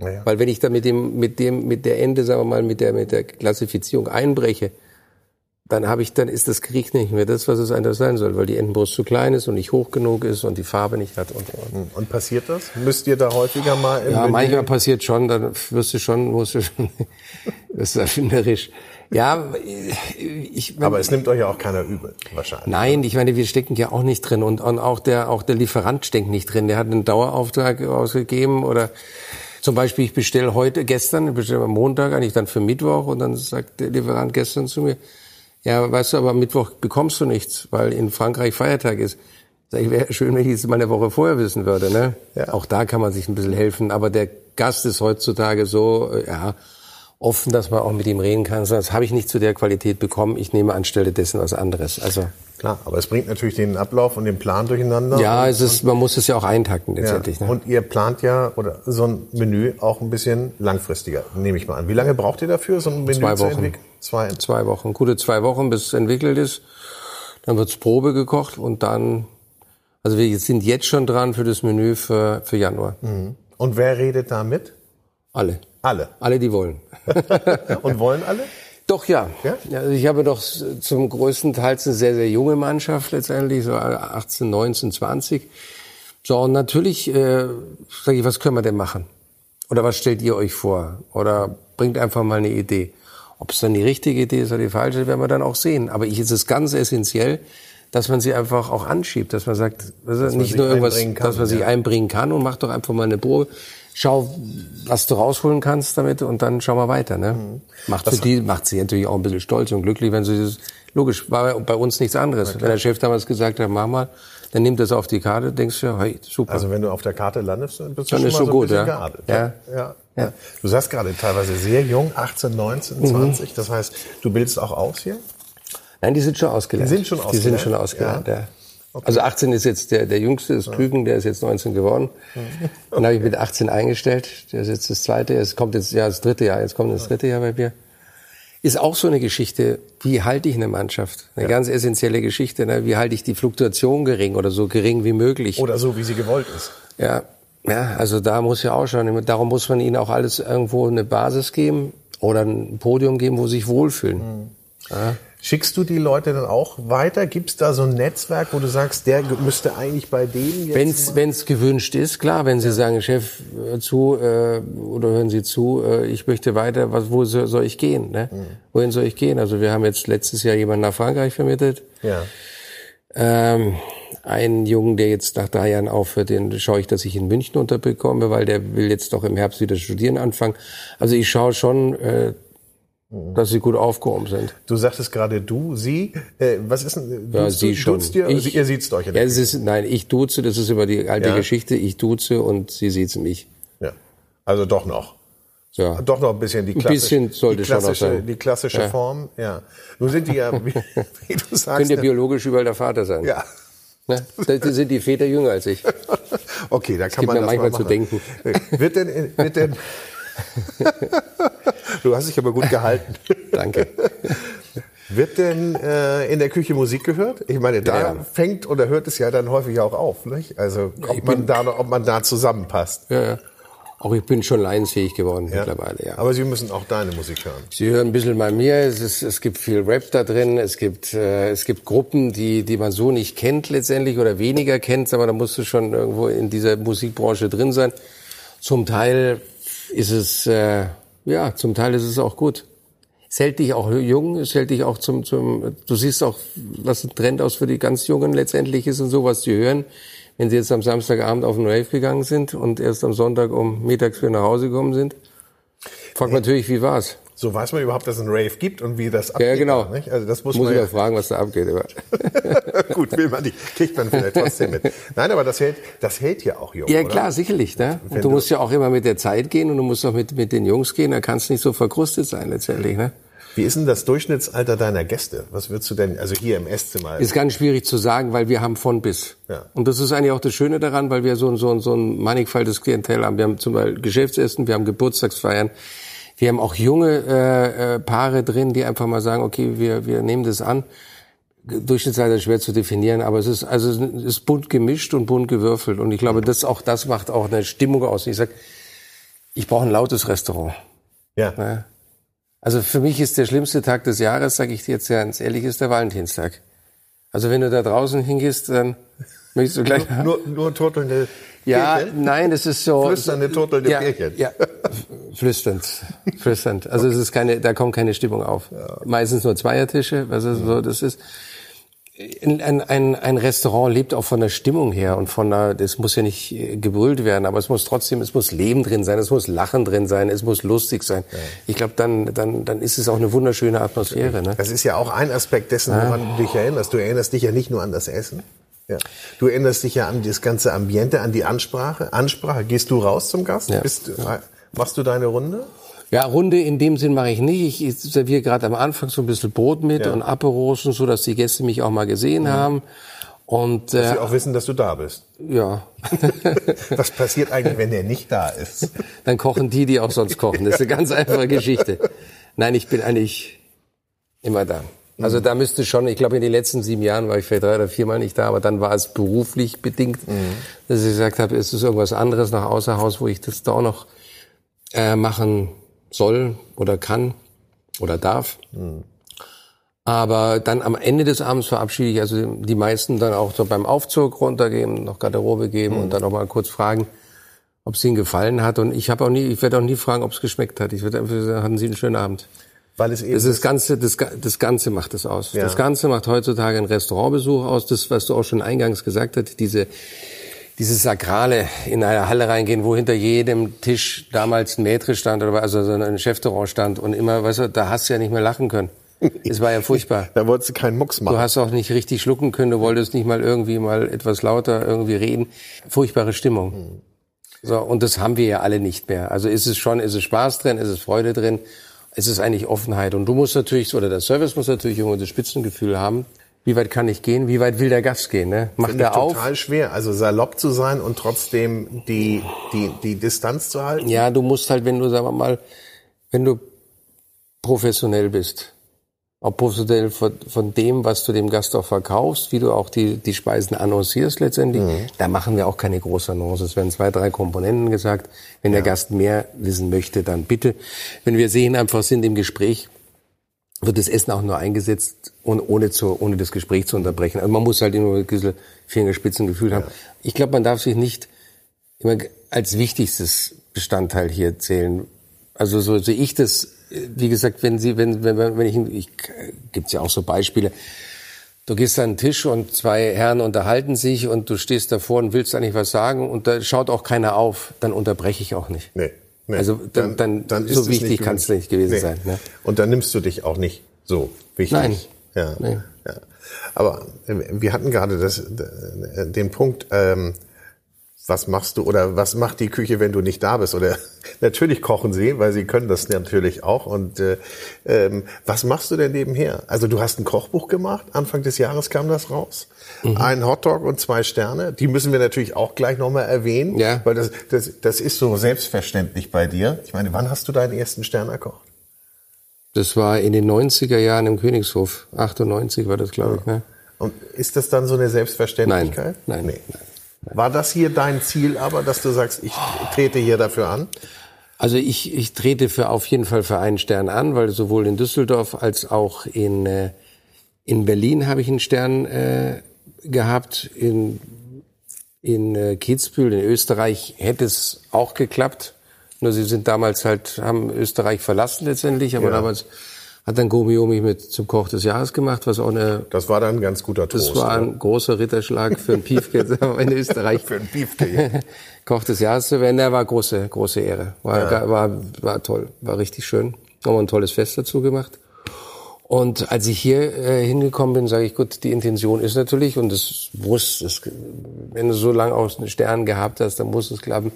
Naja. weil wenn ich da mit dem mit dem mit der Ende sagen wir mal mit der mit der Klassifizierung einbreche dann habe ich dann ist das Gericht nicht mehr das was es eigentlich sein soll weil die Entenbrust zu klein ist und nicht hoch genug ist und die Farbe nicht hat und und, hm. und passiert das? Müsst ihr da häufiger mal im ja manchmal passiert schon dann wirst du schon musst du schon [LAUGHS] das ist erfinderisch ja, ich. Aber es nimmt euch ja auch keiner übel, wahrscheinlich. Nein, ich meine, wir stecken ja auch nicht drin und, und auch der auch der Lieferant steckt nicht drin. Der hat einen Dauerauftrag ausgegeben oder zum Beispiel, ich bestelle heute, gestern, ich bestelle am Montag eigentlich dann für Mittwoch und dann sagt der Lieferant gestern zu mir, ja, weißt du, aber am Mittwoch bekommst du nichts, weil in Frankreich Feiertag ist. Sag ich, wäre schön, wenn ich es mal eine Woche vorher wissen würde. Ne? Ja. Auch da kann man sich ein bisschen helfen, aber der Gast ist heutzutage so, äh, ja, offen, dass man auch mit ihm reden kann. Das habe ich nicht zu der Qualität bekommen. Ich nehme anstelle dessen was anderes. Also Klar, aber es bringt natürlich den Ablauf und den Plan durcheinander. Ja, es ist, man muss es ja auch eintakten letztendlich. Ja. Ne? Und ihr plant ja oder so ein Menü auch ein bisschen langfristiger, nehme ich mal an. Wie lange braucht ihr dafür, so ein Menü zwei Wochen. zu entwickeln? Zwei. zwei Wochen, gute zwei Wochen, bis es entwickelt ist. Dann wird's Probe gekocht und dann, also wir sind jetzt schon dran für das Menü für, für Januar. Mhm. Und wer redet da mit? Alle. Alle? Alle, die wollen. [LAUGHS] Und wollen alle? Doch, ja. ja? Also ich habe doch zum größten Teil eine sehr, sehr junge Mannschaft letztendlich, so 18, 19, 20. So, und natürlich äh, sage ich, was können wir denn machen? Oder was stellt ihr euch vor? Oder bringt einfach mal eine Idee. Ob es dann die richtige Idee ist oder die falsche, werden wir dann auch sehen. Aber ich ist es ganz essentiell, dass man sie einfach auch anschiebt, dass man sagt, dass nicht nur irgendwas, kann, dass man ja. sich einbringen kann und macht doch einfach mal eine Probe schau, was du rausholen kannst damit und dann schau mal weiter. Ne? Mhm. Macht das für die, macht sie natürlich auch ein bisschen stolz und glücklich, wenn sie das, logisch, war bei uns nichts anderes. Wenn der Chef damals gesagt hat, mach mal, dann nimmt das auf die Karte, denkst du, hey, super. Also wenn du auf der Karte landest, dann bist du dann schon ist mal so gut, ein ja. geadelt. Ja. Ja. ja. Du sagst gerade teilweise sehr jung, 18, 19, 20. Mhm. Das heißt, du bildest auch aus hier? Nein, die sind schon ausgelernt. Die sind schon Die sind schon ausgelernt, ja. Also 18 ist jetzt der, der Jüngste, das Küken, der ist jetzt 19 geworden. Dann habe ich mit 18 eingestellt. Der ist jetzt das zweite, es kommt jetzt ja das dritte Jahr, jetzt kommt das dritte Jahr bei mir. Ist auch so eine Geschichte, wie halte ich eine Mannschaft? Eine ganz essentielle Geschichte, ne? wie halte ich die Fluktuation gering oder so gering wie möglich. Oder so, wie sie gewollt ist. Ja, ja, also da muss ja auch schon, darum muss man ihnen auch alles irgendwo eine Basis geben oder ein Podium geben, wo sie sich wohlfühlen. Ja. Schickst du die Leute dann auch weiter? Gibt es da so ein Netzwerk, wo du sagst, der müsste eigentlich bei denen jetzt... Wenn's wenn's gewünscht ist, klar, wenn Sie sagen, Chef, hör zu äh, oder hören Sie zu, äh, ich möchte weiter, was, wo so- soll ich gehen? Ne? Wohin soll ich gehen? Also wir haben jetzt letztes Jahr jemanden nach Frankreich vermittelt. ja. Ähm, einen Jungen, der jetzt nach drei Jahren aufhört, den schaue ich, dass ich in München unterbekomme, weil der will jetzt doch im Herbst wieder studieren anfangen. Also ich schaue schon, äh, dass sie gut aufgehoben sind. Du sagtest gerade du, sie. Äh, was ist denn... Ja, duzt sie du, schon. duzt Ihr, Ich- ihr sieht's euch Ja, der es ist, nein, ich duze, das ist über die alte Ja. Geschichte. Ich duze und sie sieht mich. Ja. Also doch noch. Ja. Doch noch ein bisschen die Ein klassische, bisschen sollte die schon noch klassische, sein. die klassische Ja. Form. Ja. Nun sind die ja, wie, [LAUGHS] wie du sagst, Könnte biologisch überall der Vater sein. ja. Ne? Da sind die Väter jünger als ich. [LAUGHS] Okay, da kann gibt man das manchmal mal zu machen. denken. Wird denn, wird denn, [LAUGHS] [LAUGHS] du hast dich aber gut gehalten. [LAUGHS] Danke. Wird denn äh, in der Küche Musik gehört? Ich meine, da Ja. fängt oder hört es ja dann häufig auch auf, nicht? Also ob man da, ob man da zusammenpasst. Ja, ja. Auch ich bin schon leidensfähig geworden mittlerweile, ja. Aber Sie müssen auch deine Musik hören. Sie hören ein bisschen bei mir. Es, ist, es gibt viel Rap da drin. Es gibt, äh, es gibt Gruppen, die, die man so nicht kennt letztendlich oder weniger kennt. Aber da musst du schon irgendwo in dieser Musikbranche drin sein. Zum Teil ist es, äh, ja, zum Teil ist es auch gut. Es hält dich auch jung, es hält dich auch zum, zum, du siehst auch, was ein Trend aus für die ganz Jungen letztendlich ist und so, was sie hören. Wenn sie jetzt am Samstagabend auf den Rave gegangen sind und erst am Sonntag um mittags wieder nach Hause gekommen sind, fragt man natürlich, wie war's? So weiß man überhaupt, dass es einen Rave gibt und wie das abgeht. Ja, genau. Nicht? Also das muss, Muss man ich ja, fragen, was da abgeht. [LAUGHS] Gut, will man nicht. Kriegt man vielleicht trotzdem mit. Nein, aber das hält, das hält ja auch jung, ja, oder? klar, sicherlich. Ne? Und du du- musst ja auch immer mit der Zeit gehen und du musst auch mit, mit den Jungs gehen. Da kannst du nicht so verkrustet sein letztendlich. Ne? Wie ist denn das Durchschnittsalter deiner Gäste? Was würdest du denn, also hier im Esszimmer? Ist ganz schwierig zu sagen, weil wir haben von bis. Ja. Und das ist eigentlich auch das Schöne daran, weil wir so, ein- so, ein- so ein mannigfaltiges Klientel haben. Wir haben zum Beispiel Geschäftsessen, wir haben Geburtstagsfeiern. Wir haben auch junge äh, äh, Paare drin, die einfach mal sagen, okay, wir, wir nehmen das an. Durchschnittsalter ist schwer zu definieren, aber es ist also es ist bunt gemischt und bunt gewürfelt und ich glaube, das auch das macht auch eine Stimmung aus. Ich sag, ich brauche ein lautes Restaurant. ja. Ne? Also für mich ist der schlimmste Tag des Jahres, sage ich dir jetzt ganz ehrlich, ist der Valentinstag. Also wenn du da draußen hingehst, dann möchtest du gleich Nur, nur turtelnde ja, Pärchen? nein, das ist so. Flüsternde, turtelnde ja, Pärchen. Ja, flüsternd. Flüsternd. Also es ist keine, da kommt keine Stimmung auf. Meistens nur Zweiertische, was ist so, das ist. Ein, ein, ein, Restaurant lebt auch von der Stimmung her und von der, das muss ja nicht äh, gebrüllt werden, aber es muss trotzdem, es muss Leben drin sein, es muss Lachen drin sein, es muss lustig sein. Ich glaube, dann, dann, dann ist es auch eine wunderschöne Atmosphäre. Ne? Das ist ja auch ein Aspekt dessen, woran du dich erinnerst. Du erinnerst dich ja nicht nur an das Essen. Ja. Du erinnerst dich ja an das ganze Ambiente, an die Ansprache. Ansprache. Gehst du raus zum Gast? Ja. Bist, machst du deine Runde? Ja, Runde in dem Sinn mache ich nicht. Ich serviere gerade am Anfang so ein bisschen Brot mit Ja. und Aperosen, so dass die Gäste mich auch mal gesehen haben. Und Dass äh, sie auch wissen, dass du da bist. ja, [LAUGHS] Was passiert eigentlich, wenn der nicht da ist? [LAUGHS] dann kochen die, die auch sonst kochen. Das ist eine ganz [LAUGHS] einfache Geschichte. Nein, ich bin eigentlich immer da. Also da müsste schon, ich glaube in den letzten sieben Jahren war ich vielleicht drei oder viermal nicht da, aber dann war es beruflich bedingt, dass ich gesagt habe, es ist irgendwas anderes nach außer Haus, wo ich das da auch noch äh, machen soll oder kann oder darf. Aber dann am Ende des Abends verabschiede ich also die meisten dann auch so beim Aufzug runtergehen, noch Garderobe geben und dann noch mal kurz fragen, ob es ihnen gefallen hat. Und ich habe auch nie, ich werde auch nie fragen, ob es geschmeckt hat. Ich werde einfach sagen, hatten Sie einen schönen Abend. Weil es eben Das ist das Ganze, das, das Ganze macht es aus. Ja. Das Ganze macht heutzutage ein Restaurantbesuch aus. Das, was du auch schon eingangs gesagt hast, diese, dieses Sakrale in eine Halle reingehen, wo hinter jedem Tisch damals ein Maitre stand oder also so ein Chefterrand stand und immer, weißt du, da hast du ja nicht mehr lachen können. Es war ja furchtbar. [LAUGHS] da wolltest du keinen Mucks machen. Du hast auch nicht richtig schlucken können, du wolltest nicht mal irgendwie mal etwas lauter irgendwie reden. Furchtbare Stimmung. So, und das haben wir ja alle nicht mehr. Also ist es schon, ist es Spaß drin, ist es Freude drin. Es ist eigentlich Offenheit. Und du musst natürlich, oder der Service muss natürlich irgendwo das Spitzengefühl haben. Wie weit kann ich gehen? Wie weit will der Gast gehen? Ne? Macht Finde er ich auf? total schwer. Also salopp zu sein und trotzdem die, die, die Distanz zu halten. Ja, du musst halt, wenn du, sagen wir mal, wenn du professionell bist, professionell von, von dem, was du dem Gast auch verkaufst, wie du auch die, die Speisen annoncierst letztendlich, da machen wir auch keine große Annonce. Es werden zwei, drei Komponenten gesagt. Wenn der Gast mehr wissen möchte, dann bitte. Wenn wir sehen, einfach sind im Gespräch, wird das Essen auch nur eingesetzt, ohne, ohne, zu, ohne das Gespräch zu unterbrechen. Also man muss halt immer ein bisschen Fingerspitzengefühl haben. Ich glaube, man darf sich nicht immer als wichtigstes Bestandteil hier zählen. Also so sehe ich das. Wie gesagt, wenn Sie, wenn, wenn, wenn ich, ich gibt's ja auch so Beispiele. Du gehst an den Tisch und zwei Herren unterhalten sich und du stehst davor und willst eigentlich was sagen und da schaut auch keiner auf, dann unterbreche ich auch nicht. Nee. nee. Also dann, dann, ist so es wichtig kann es nicht gewesen Nee. sein. Ne? Und dann nimmst du dich auch nicht so wichtig. Nein. Ja. Nee. ja. Aber äh, wir hatten gerade das, äh, den Punkt, ähm, was machst du oder was macht die Küche, wenn du nicht da bist? Oder [LAUGHS] natürlich kochen sie, weil sie können das natürlich auch. Und äh, ähm, was machst du denn nebenher? Also du hast ein Kochbuch gemacht. Anfang des Jahres kam das raus. Mhm. Ein Hotdog und zwei Sterne. Die müssen wir natürlich auch gleich nochmal erwähnen, Ja. weil das, das, das ist so selbstverständlich bei dir. Ich meine, wann hast du deinen ersten Stern erkocht? Das war in den 90er Jahren im Königshof. 98 war das, glaube ich. Ne? Und ist das dann so eine Selbstverständlichkeit? Nein, nein, Nee. nein. War das hier dein Ziel aber, dass du sagst, ich trete hier dafür an? Also ich, ich trete für auf jeden Fall für einen Stern an, weil sowohl in Düsseldorf als auch in, äh, in Berlin habe ich einen Stern äh, gehabt. In, in äh, Kitzbühel in Österreich hätte es auch geklappt. Nur sie sind damals halt, haben Österreich verlassen letztendlich, aber Ja. damals hat dann Gomio mich mit zum Koch des Jahres gemacht, was auch eine Das war dann ein ganz guter Trost. das war ein großer Ritterschlag für ein Piefke [LAUGHS] in Österreich. Für ein Piefke. [LAUGHS] Koch des Jahres zu werden, der war große, große Ehre. War, war, war toll, war richtig schön. Haben wir ein tolles Fest dazu gemacht. Und als ich hier äh, hingekommen bin, sage ich, gut, die Intention ist natürlich, und es muss, es, wenn du so lange aus einen Stern gehabt hast, dann muss es klappen,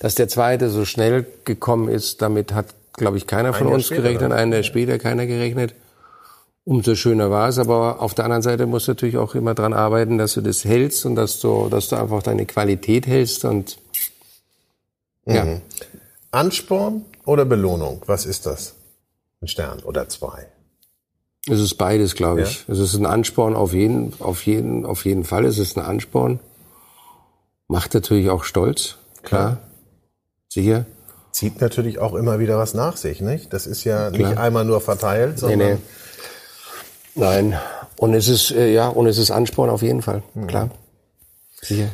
dass der zweite so schnell gekommen ist, damit hat, glaube ich, keiner von Ein uns später, gerechnet, ne? einen Jahr später keiner gerechnet. Umso schöner war es, aber auf der anderen Seite musst du natürlich auch immer dran arbeiten, dass du das hältst und dass du, dass du einfach deine Qualität hältst und ja. Mhm. Ansporn oder Belohnung? Was ist das? Ein Stern oder zwei? Es ist beides, glaube ich. Es ist ein Ansporn auf jeden, auf jeden, auf jeden Fall. Es ist ein Ansporn. Macht natürlich auch stolz, klar. Sicher. Zieht natürlich auch immer wieder was nach sich, nicht? Das ist ja Klar. nicht einmal nur verteilt, Nee, sondern nee. Nein. Und es ist, äh, ja, und es ist Ansporn auf jeden Fall, Mhm. klar. Sicher.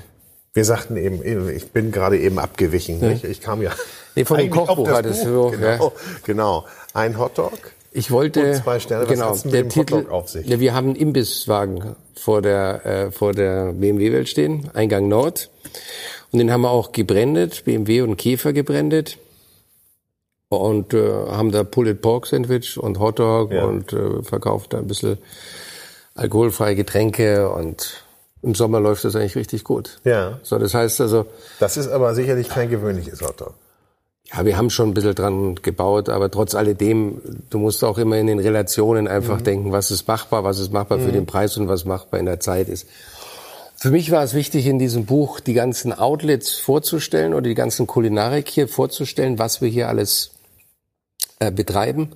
wir sagten eben, ich bin gerade eben abgewichen, nicht? Ich kam ja. Nee, von dem [LAUGHS] eigentlich auf Kochbuch das hattest Buch. du, Genau, genau. Ein Hotdog. Ich wollte, Und zwei Sterne. Was genau, der mit dem Titel, Hotdog auf sich? Ja, wir haben einen Imbisswagen vor der, äh, vor der BMW-Welt stehen, Eingang Nord. Und den haben wir auch gebrandet, BMW und Käfer gebrandet. Und äh, haben da Pulled Pork Sandwich und Hotdog Ja. und äh, verkauft da ein bisschen alkoholfreie Getränke und im Sommer läuft das eigentlich richtig gut. Ja. So, das heißt also, Das ist aber sicherlich kein gewöhnliches Hotdog. ja, wir haben schon ein bisschen dran gebaut, aber trotz alledem, du musst auch immer in den Relationen einfach denken, was ist machbar, was ist machbar für den Preis und was machbar in der Zeit ist. Für mich war es wichtig, in diesem Buch die ganzen Outlets vorzustellen oder die ganzen Kulinarik hier vorzustellen, was wir hier alles äh, betreiben.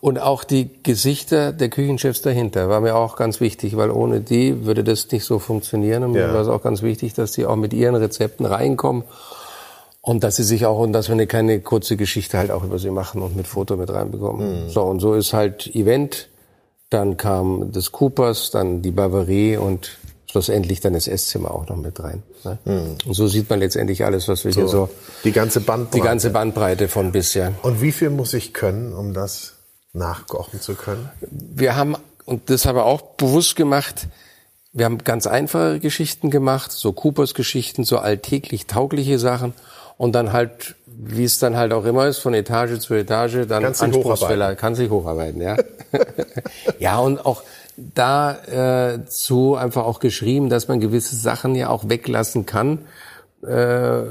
Und auch die Gesichter der Küchenchefs dahinter war mir auch ganz wichtig, weil ohne die würde das nicht so funktionieren. Und Ja. mir war es auch ganz wichtig, dass die auch mit ihren Rezepten reinkommen und dass sie sich auch, und dass wir eine kleine kurze Geschichte halt auch über sie machen und mit Foto mit reinbekommen. So, und so ist halt Event, dann kam das Coopers, dann die Bavarie und schlussendlich dann das Esszimmer auch noch mit rein. Ne? Und so sieht man letztendlich alles, was wir hier so, Die ganze Bandbreite. die ganze Bandbreite von bisher. Und wie viel muss ich können, um das nachkochen zu können? wir haben, und das haben wir auch bewusst gemacht, wir haben ganz einfache Geschichten gemacht, so Coopers Geschichten, so alltäglich taugliche Sachen und dann halt, wie es dann halt auch immer ist, von Etage zu Etage, dann Kannst anspruchsvoller, kann sich hocharbeiten, ja. [LAUGHS] ja, und auch da äh, zu einfach auch geschrieben, dass man gewisse Sachen ja auch weglassen kann, äh,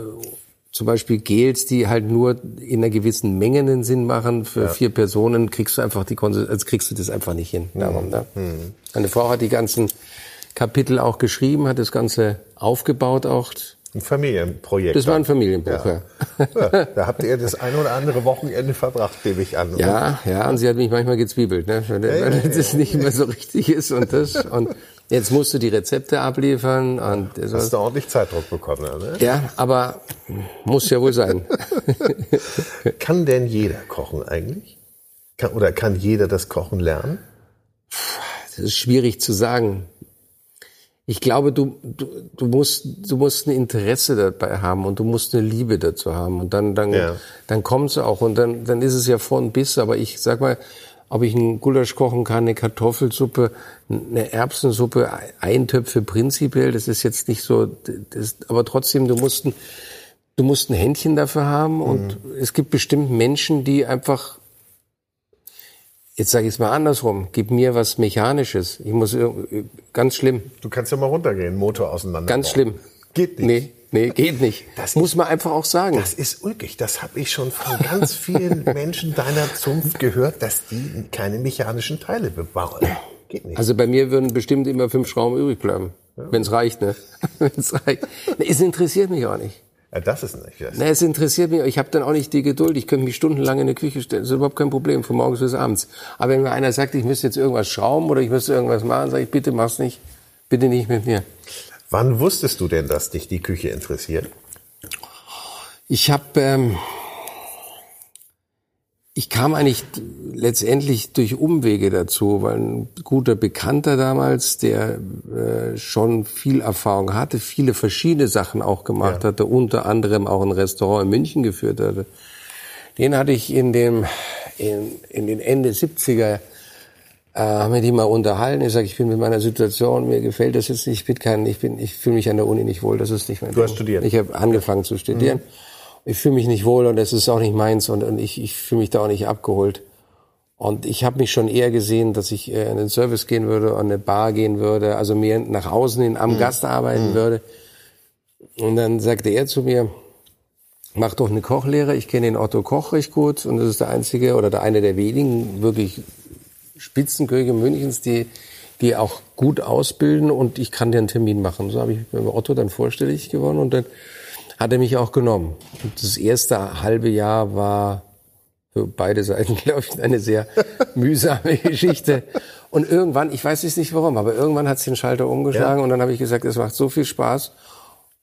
zum Beispiel Gels, die halt nur in einer gewissen Menge einen Sinn machen für ja. vier Personen, kriegst du einfach die Konsistenz, also kriegst du das einfach nicht hin. Mhm. Darum, ne? mhm. Meine Frau hat die ganzen Kapitel auch geschrieben, hat das Ganze aufgebaut auch. Ein Familienprojekt. Das war ein Familienbuch, ja. ja. Da habt ihr das ein oder andere Wochenende verbracht, gebe ich an. Ja, ja, und sie hat mich manchmal gezwiebelt, ne? wenn, ja, wenn das nicht mehr so richtig ist und das. Und Jetzt musst du die Rezepte abliefern. Und Hast du ordentlich Zeitdruck bekommen, ne? Ja, aber muss ja wohl sein. [LAUGHS] kann denn jeder kochen eigentlich? Kann, oder kann jeder das Kochen lernen? Das ist schwierig zu sagen. Ich glaube, du, du, du, musst, du musst ein Interesse dabei haben und du musst eine Liebe dazu haben. Und dann, dann, ja. dann kommt es auch. Und dann, dann ist es ja von bis. Aber ich sag mal, ob ich einen Gulasch kochen kann, eine Kartoffelsuppe, eine Erbsensuppe, Eintöpfe prinzipiell, das ist jetzt nicht so, das, aber trotzdem, du musst ein, du musst ein Händchen dafür haben und mhm. es gibt bestimmt Menschen, die einfach, jetzt sage ich es mal andersrum, gib mir was Mechanisches. Ich muss, ganz schlimm. Du kannst ja mal runtergehen, Motor auseinander. Ganz schlimm. Geht nicht. Nee. Nee, geht nicht. Das muss man einfach auch sagen. Das ist ulkig. Das habe ich schon von ganz vielen [LAUGHS] Menschen deiner Zunft gehört, dass die keine mechanischen Teile bebauen. Geht nicht. Also bei mir würden bestimmt immer fünf Schrauben übrig bleiben. Ja. Wenn es reicht, ne? [LAUGHS] Wenn's reicht. Es interessiert mich auch nicht. Ja, das ist nicht. Das nee, es interessiert mich. Ich habe dann auch nicht die Geduld. Ich könnte mich stundenlang in der Küche stellen. Das ist überhaupt kein Problem, von morgens bis abends. Aber wenn mir einer sagt, ich müsste jetzt irgendwas schrauben oder ich müsste irgendwas machen, sage ich, bitte mach's nicht. Bitte nicht mit mir. Wann wusstest du denn, dass dich die Küche interessiert? Ich habe, ähm, ich kam eigentlich letztendlich durch Umwege dazu, weil ein guter Bekannter damals, der äh, schon viel Erfahrung hatte, viele verschiedene Sachen auch gemacht ja. hatte, unter anderem auch ein Restaurant in München geführt hatte. Den hatte ich in dem in, in den Ende 70er äh, haben wir die mal unterhalten. Ich sage, ich bin mit meiner Situation, mir gefällt das jetzt nicht, ich bin kein, ich bin, ich fühle mich an der Uni nicht wohl, das ist nicht mein Du hast studiert? Ich habe angefangen zu studieren. Mhm. Ich fühle mich nicht wohl und das ist auch nicht meins und, und ich, ich fühle mich da auch nicht abgeholt. Und ich habe mich schon eher gesehen, dass ich äh, in den Service gehen würde, an eine Bar gehen würde, also mehr nach außen hin am mhm. Gast arbeiten mhm. würde. Und dann sagte er zu mir, mach doch eine Kochlehre. Ich kenne den Otto Koch recht gut und das ist der einzige oder der eine der wenigen wirklich Spitzenköche Münchens, die, die auch gut ausbilden und ich kann dir einen Termin machen. So habe ich bei Otto dann vorstellig gewonnen und dann hat er mich auch genommen. Und das erste halbe Jahr war für beide Seiten, [LAUGHS] glaube ich, eine sehr mühsame [LAUGHS] Geschichte. Und irgendwann, ich weiß jetzt nicht warum, aber irgendwann hat es den Schalter umgeschlagen ja. und dann habe ich gesagt, es macht so viel Spaß.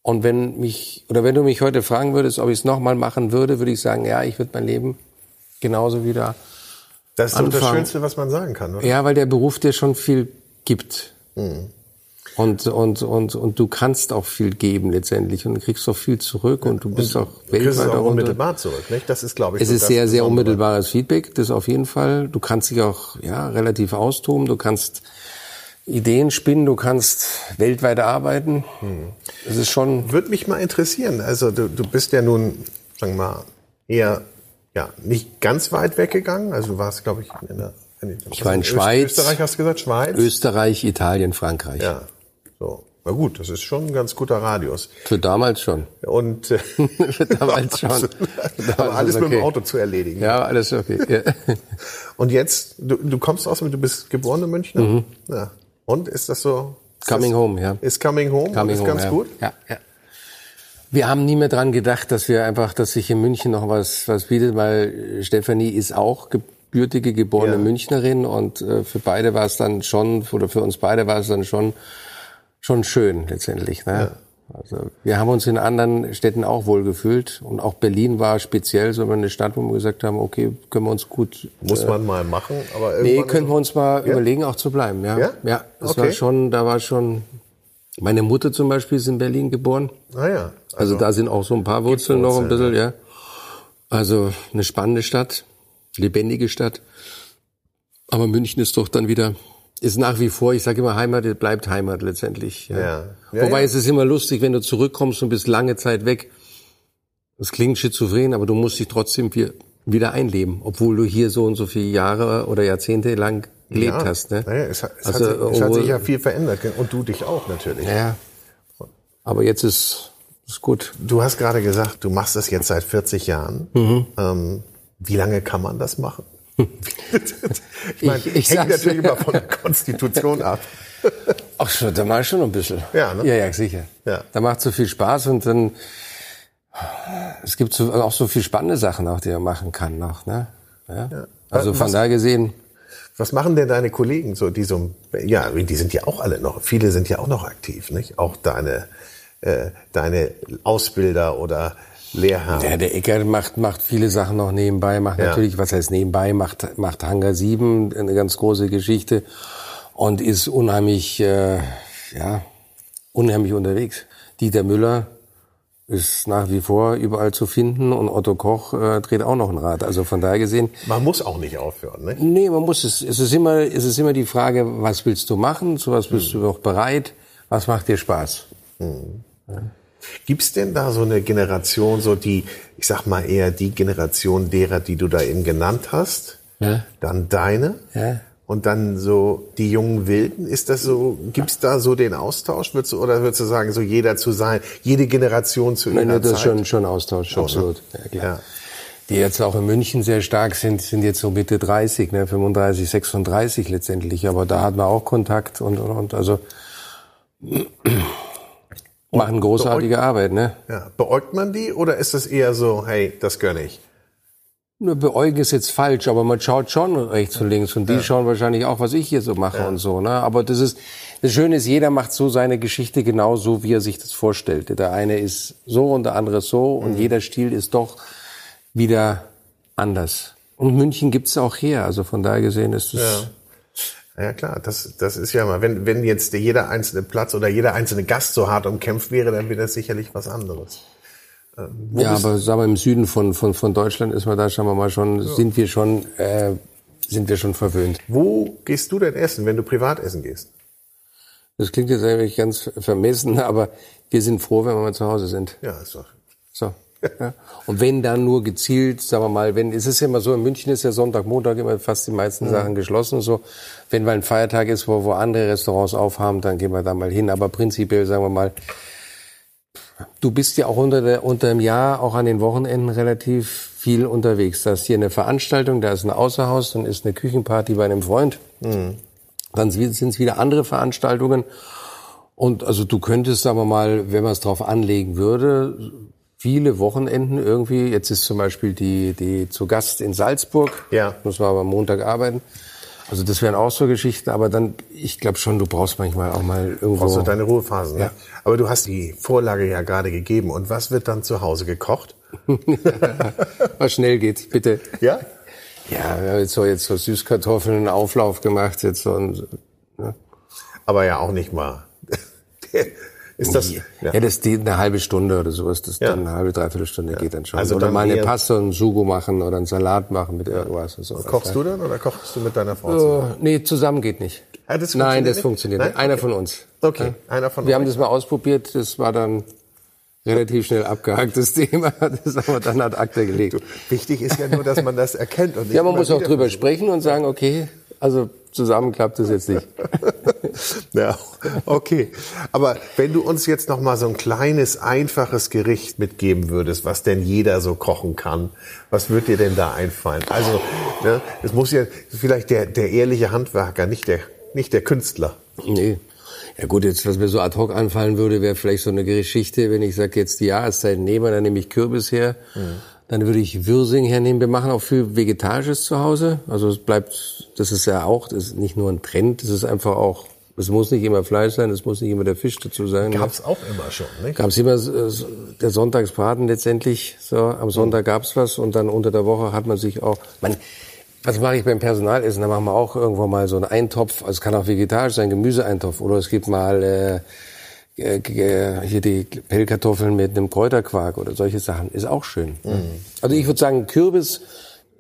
Und wenn mich, oder wenn du mich heute fragen würdest, ob ich es nochmal machen würde, würde ich sagen, ja, ich würde mein Leben genauso wieder das ist anfangen. das Schönste, was man sagen kann, oder? Ja, weil der Beruf dir schon viel gibt. Mhm. Und, und, und, und du kannst auch viel geben letztendlich und kriegst auch viel zurück und du bist und auch weltweit auch unmittelbar zurück, nicht? Das ist, glaube ich, es ist sehr, sehr unmittelbares Feedback, das auf jeden Fall. Du kannst dich auch ja relativ austoben, du kannst Ideen spinnen, du kannst weltweit arbeiten. Hm. Das ist schon. Würde mich mal interessieren. Also du, du bist ja nun, sagen wir mal, eher ja, nicht ganz weit weggegangen. Also du warst, glaube ich, in der ich war in Schweiz. Österreich hast du gesagt, Schweiz? Österreich, Italien, Frankreich. Ja, so. Na gut, das ist schon ein ganz guter Radius. Für damals schon. Und äh, [LAUGHS] für damals schon. Aber alles okay. mit dem Auto zu erledigen. Ja, alles okay. Ja. [LAUGHS] Und jetzt, du, du kommst aus, du bist geboren in München. Mhm. Ja. Und ist das so? Ist coming das, home, ja. Ist coming home? Coming ist home, ganz ja. gut. Ja, ja. Wir haben nie mehr dran gedacht, dass wir einfach, dass sich in München noch was, was bietet, weil Stefanie ist auch gebürtige, geborene. Münchnerin und äh, für beide war es dann schon, oder für uns beide war es dann schon, schon schön letztendlich. Ne? Ja. Also wir haben uns in anderen Städten auch wohl gefühlt und auch Berlin war speziell so eine Stadt, wo wir gesagt haben, okay, können wir uns gut. Muss äh, man mal machen, aber nee, können wir uns mal ja? überlegen, auch zu bleiben. Ja, ja, ja das okay. war schon, da war schon meine Mutter zum Beispiel ist in Berlin geboren. Ah ja. Also, also da sind auch so ein paar Wurzeln noch ein bisschen, ja. Also eine spannende Stadt, lebendige Stadt. Aber München ist doch dann wieder, ist nach wie vor, ich sage immer Heimat, bleibt Heimat letztendlich. Ja. ja. ja Wobei ja. es ist immer lustig, wenn du zurückkommst und bist lange Zeit weg. Das klingt schizophren, aber du musst dich trotzdem wieder einleben, obwohl du hier so und so viele Jahre oder Jahrzehnte lang gelebt ja, hast. Ne? Naja, es, es, also, hat sich, es hat sich ja viel verändert und du dich auch natürlich. Ja. Aber jetzt ist ist gut. Du hast gerade gesagt, du machst das jetzt seit 40 Jahren. Mhm. Ähm, wie lange kann man das machen? [LAUGHS] ich meine, ich, ich hängt natürlich immer von der Konstitution ab. [LAUGHS] Ach so, da mache ich schon ein bisschen. Ja, ne? ja, ja, sicher. Ja. Da macht so viel Spaß und dann es gibt so, auch so viel spannende Sachen, auch die er machen kann noch. Ne? Ja? ja. Also von was, daher gesehen. Was machen denn deine Kollegen so, die so, ja, die sind ja auch alle noch, viele sind ja auch noch aktiv, nicht? Auch deine, äh, deine Ausbilder oder Lehrherren. Ja, der Ecker macht, macht viele Sachen noch nebenbei, macht ja. natürlich, was heißt nebenbei, macht, macht Hangar 7, eine ganz große Geschichte und ist unheimlich, äh, ja, unheimlich unterwegs. Dieter Müller, ist nach wie vor überall zu finden und Otto Koch äh, dreht auch noch ein Rad. Also von daher gesehen. Man muss auch nicht aufhören, ne? Nee, man muss es. Es ist immer, es ist immer die Frage, was willst du machen? Zu was bist hm. du auch bereit? Was macht dir Spaß? Hm. Ja. Gibt's denn da so eine Generation, so die, ich sag mal eher die Generation derer, die du da eben genannt hast? Ja. Dann deine? Ja und dann so die jungen Wilden. Ist das so, gibt's da so den Austausch? Würdest du, oder würdest du sagen, so jeder zu sein, jede Generation zu Nein, ihrer das ist schon, schon Austausch, ne? absolut. Ne? Ja, klar. Ja. Die jetzt auch in München sehr stark sind, sind jetzt so Mitte 30, ne, 35, 36 letztendlich. Aber da hat man auch Kontakt und, und, und also machen großartige Arbeit, ne? Ja. Beäugt man die oder ist das eher so, hey, das gönne ich? Nur beäugen ist jetzt falsch, aber man schaut schon rechts und links und die ja. schauen wahrscheinlich auch, was ich hier so mache ja. und so. Ne? Aber das ist das Schöne ist, jeder macht so seine Geschichte genau so, wie er sich das vorstellt. Der eine ist so und der andere so und mhm. jeder Stil ist doch wieder anders. Und München gibt's auch her, also von daher gesehen ist es. Ja. klar, das, das ist ja mal, wenn, wenn jetzt jeder einzelne Platz oder jeder einzelne Gast so hart umkämpft wäre, dann wäre das sicherlich was anderes. Ähm, ja, aber sagen wir, im Süden von, von, von Deutschland ist man da, schauen wir mal schon, ja. sind wir schon, äh, sind wir schon verwöhnt. Wo gehst du denn essen, wenn du privat essen gehst? Das klingt jetzt eigentlich ganz vermessen, [LAUGHS] aber wir sind froh, wenn wir mal zu Hause sind. Ja, ist doch. So. Ja. Und wenn dann nur gezielt, sagen wir mal, wenn, es ist ja immer so, in München ist ja Sonntag, Montag immer fast die meisten mhm. Sachen geschlossen, so. Wenn mal ein Feiertag ist, wo, wo andere Restaurants aufhaben, dann gehen wir da mal hin. Aber prinzipiell, sagen wir mal, Du bist ja auch unter, der, unter dem Jahr, auch an den Wochenenden relativ viel unterwegs. Da ist hier eine Veranstaltung, da ist ein Außerhaus, dann ist eine Küchenparty bei einem Freund. Mhm. Dann sind es wieder andere Veranstaltungen. Und also du könntest, sagen wir mal, wenn man es drauf anlegen würde, viele Wochenenden irgendwie. Jetzt ist zum Beispiel die, die zu Gast in Salzburg. Ja. Muss man aber am Montag arbeiten. Also das wären auch so Geschichten, aber dann, ich glaube schon, du brauchst manchmal auch mal irgendwo... Brauchst du deine Ruhephasen, ja. ja. Aber du hast die Vorlage ja gerade gegeben. Und was wird dann zu Hause gekocht? [LAUGHS] was schnell geht, bitte. Ja? Ja, wir haben jetzt so, jetzt so Süßkartoffeln, einen Auflauf gemacht, jetzt so ein, ne? Aber ja auch nicht mal. [LAUGHS] Ist das? Ja, ja das die, eine halbe Stunde oder so ist das ja. dann eine halbe, dreiviertel Stunde ja. geht dann schon. Also oder dann mal eine Paste und Sugo machen oder einen Salat machen mit irgendwas. Und so. Kochst du dann oder kochst du mit deiner Frau? Uh, nee, zusammen geht nicht. Ah, das Nein, das nicht? funktioniert nicht. Einer okay. von uns. Okay, einer von Wir euch. haben das mal ausprobiert, das war dann relativ schnell abgehaktes [LAUGHS] Thema. Das haben wir dann ad Akte gelegt. Du, wichtig ist ja nur, dass man das erkennt. Und nicht ja, man muss auch drüber sprechen und sagen, okay, also zusammen klappt es jetzt nicht. [LAUGHS] ja, okay. Aber wenn du uns jetzt noch mal so ein kleines, einfaches Gericht mitgeben würdest, was denn jeder so kochen kann, was würde dir denn da einfallen? Also, ne, es muss ja vielleicht der, der ehrliche Handwerker, nicht der, nicht der Künstler. Nee. Ja gut, jetzt was mir so ad hoc anfallen würde, wäre vielleicht so eine Geschichte, wenn ich sage jetzt die Jahreszeit nehmen, dann nehme ich Kürbis her. Mhm dann würde ich Würsing hernehmen. Wir machen auch viel Vegetarisches zu Hause. Also es bleibt, das ist ja auch, das ist nicht nur ein Trend, das ist einfach auch, es muss nicht immer Fleisch sein, es muss nicht immer der Fisch dazu sein. Ne? Gab's auch immer schon, nicht? Gab's immer äh, der Sonntagsbraten letztendlich. So, am Sonntag gab's was und dann unter der Woche hat man sich auch. Man, was mache ich beim Personalessen? Da machen wir auch irgendwo mal so einen Eintopf. Also es kann auch vegetarisch sein, Gemüseeintopf. Oder es gibt mal äh, hier die Pellkartoffeln mit einem Kräuterquark oder solche Sachen ist auch schön. Mhm. Also ich würde sagen Kürbis,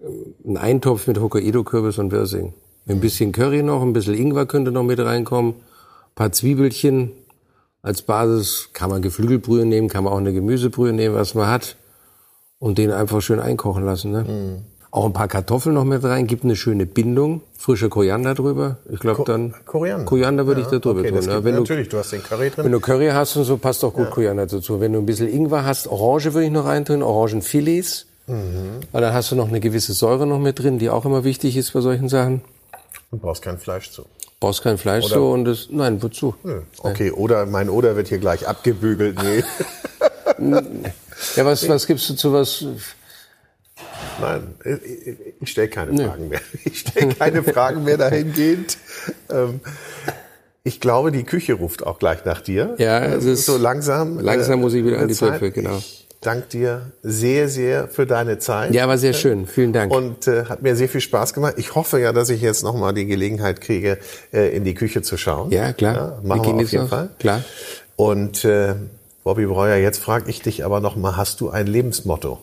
äh, ein Eintopf mit Hokkaido-Kürbis und Wirsing. Ein bisschen Curry noch, ein bisschen Ingwer könnte noch mit reinkommen, ein paar Zwiebelchen als Basis, kann man Geflügelbrühe nehmen, kann man auch eine Gemüsebrühe nehmen, was man hat und den einfach schön einkochen lassen. Ne? Mhm. Auch ein paar Kartoffeln noch mit rein, gibt eine schöne Bindung. Frischer Koriander drüber. Ich glaube dann. Koriander. Koriander würde ja, ich da drüber okay, tun. Ja, wenn natürlich, du, du hast den Curry drin. Wenn du Curry hast und so, passt auch gut ja. Koriander dazu. Wenn du ein bisschen Ingwer hast, Orange würde ich noch reintun, Orangenfilets. Mhm. Weil dann hast du noch eine gewisse Säure noch mit drin, die auch immer wichtig ist bei solchen Sachen. Und brauchst kein Fleisch zu. Brauchst kein Fleisch oder, zu und das, nein, wozu? Okay, oder mein Oder wird hier gleich abgebügelt. Nee. [LAUGHS] ja, was, was gibst du zu was? Nein, ich stelle keine nee. Fragen mehr. [LAUGHS] Ich stelle keine [LAUGHS] Fragen mehr dahingehend. Ähm, ich glaube, die Küche ruft auch gleich nach dir. Ja, es ist so langsam. Langsam muss ich wieder an die Töpfe, genau. Ich danke dir sehr, sehr für deine Zeit. Ja, war sehr schön. Vielen Dank. Und äh, hat mir sehr viel Spaß gemacht. Ich hoffe ja, dass ich jetzt noch mal die Gelegenheit kriege, äh, in die Küche zu schauen. Ja, klar. Ja, machen wir, wir auf jeden auch. Fall. Klar. Und äh, Bobby Breuer, jetzt frage ich dich aber noch mal, hast du ein Lebensmotto,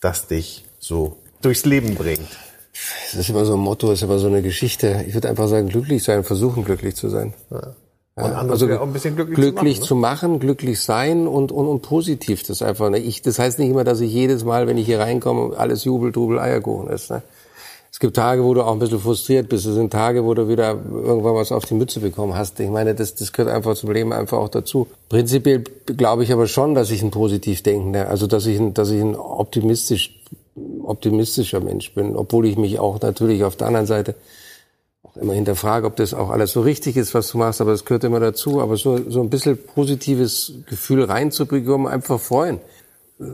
das dich so durchs Leben bringt? Das ist immer so ein Motto, ist immer so eine Geschichte. Ich würde einfach sagen, glücklich sein, versuchen glücklich zu sein. Ja. Und also auch ein bisschen glücklich, glücklich zu, machen, zu machen, glücklich sein und, und, und positiv das einfach. Ne? Ich, das heißt nicht immer, dass ich jedes Mal, wenn ich hier reinkomme, alles Jubel, Trubel, Eierkuchen ist. Ne? Es gibt Tage, wo du auch ein bisschen frustriert bist. Es sind Tage, wo du wieder irgendwann was auf die Mütze bekommen hast. Ich meine, das, das gehört einfach zum Leben einfach auch dazu. Prinzipiell glaube ich aber schon, dass ich ein positiv denkender, also dass ich ein, dass ich ein optimistisch, optimistischer Mensch bin, obwohl ich mich auch natürlich auf der anderen Seite immer hinterfrage, ob das auch alles so richtig ist, was du machst, aber es gehört immer dazu. Aber so, so ein bisschen positives Gefühl reinzubekommen, einfach freuen.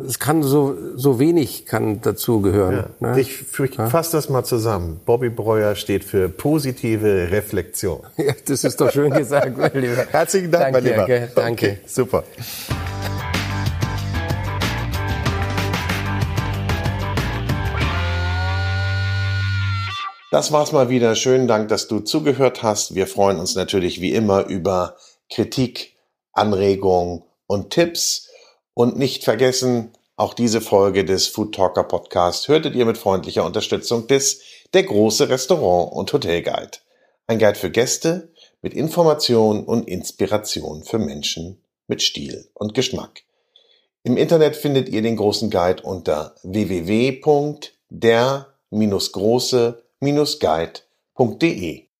Es kann so, so wenig kann dazu gehören. Ja. Ne? Ich, ich fasse das mal zusammen. Bobby Breuer steht für positive Reflexion. [LAUGHS] Ja, das ist doch schön gesagt, mein Lieber. Herzlichen Dank, Danke, mein Lieber. Danke. Okay, super. Das war's mal wieder. Schönen Dank, dass du zugehört hast. Wir freuen uns natürlich wie immer über Kritik, Anregungen und Tipps. Und nicht vergessen, auch diese Folge des Food Talker Podcast hörtet ihr mit freundlicher Unterstützung des Der große Restaurant und Hotel Guide. Ein Guide für Gäste mit Information und Inspiration für Menschen mit Stil und Geschmack. Im Internet findet ihr den großen Guide unter www.der-große guide.de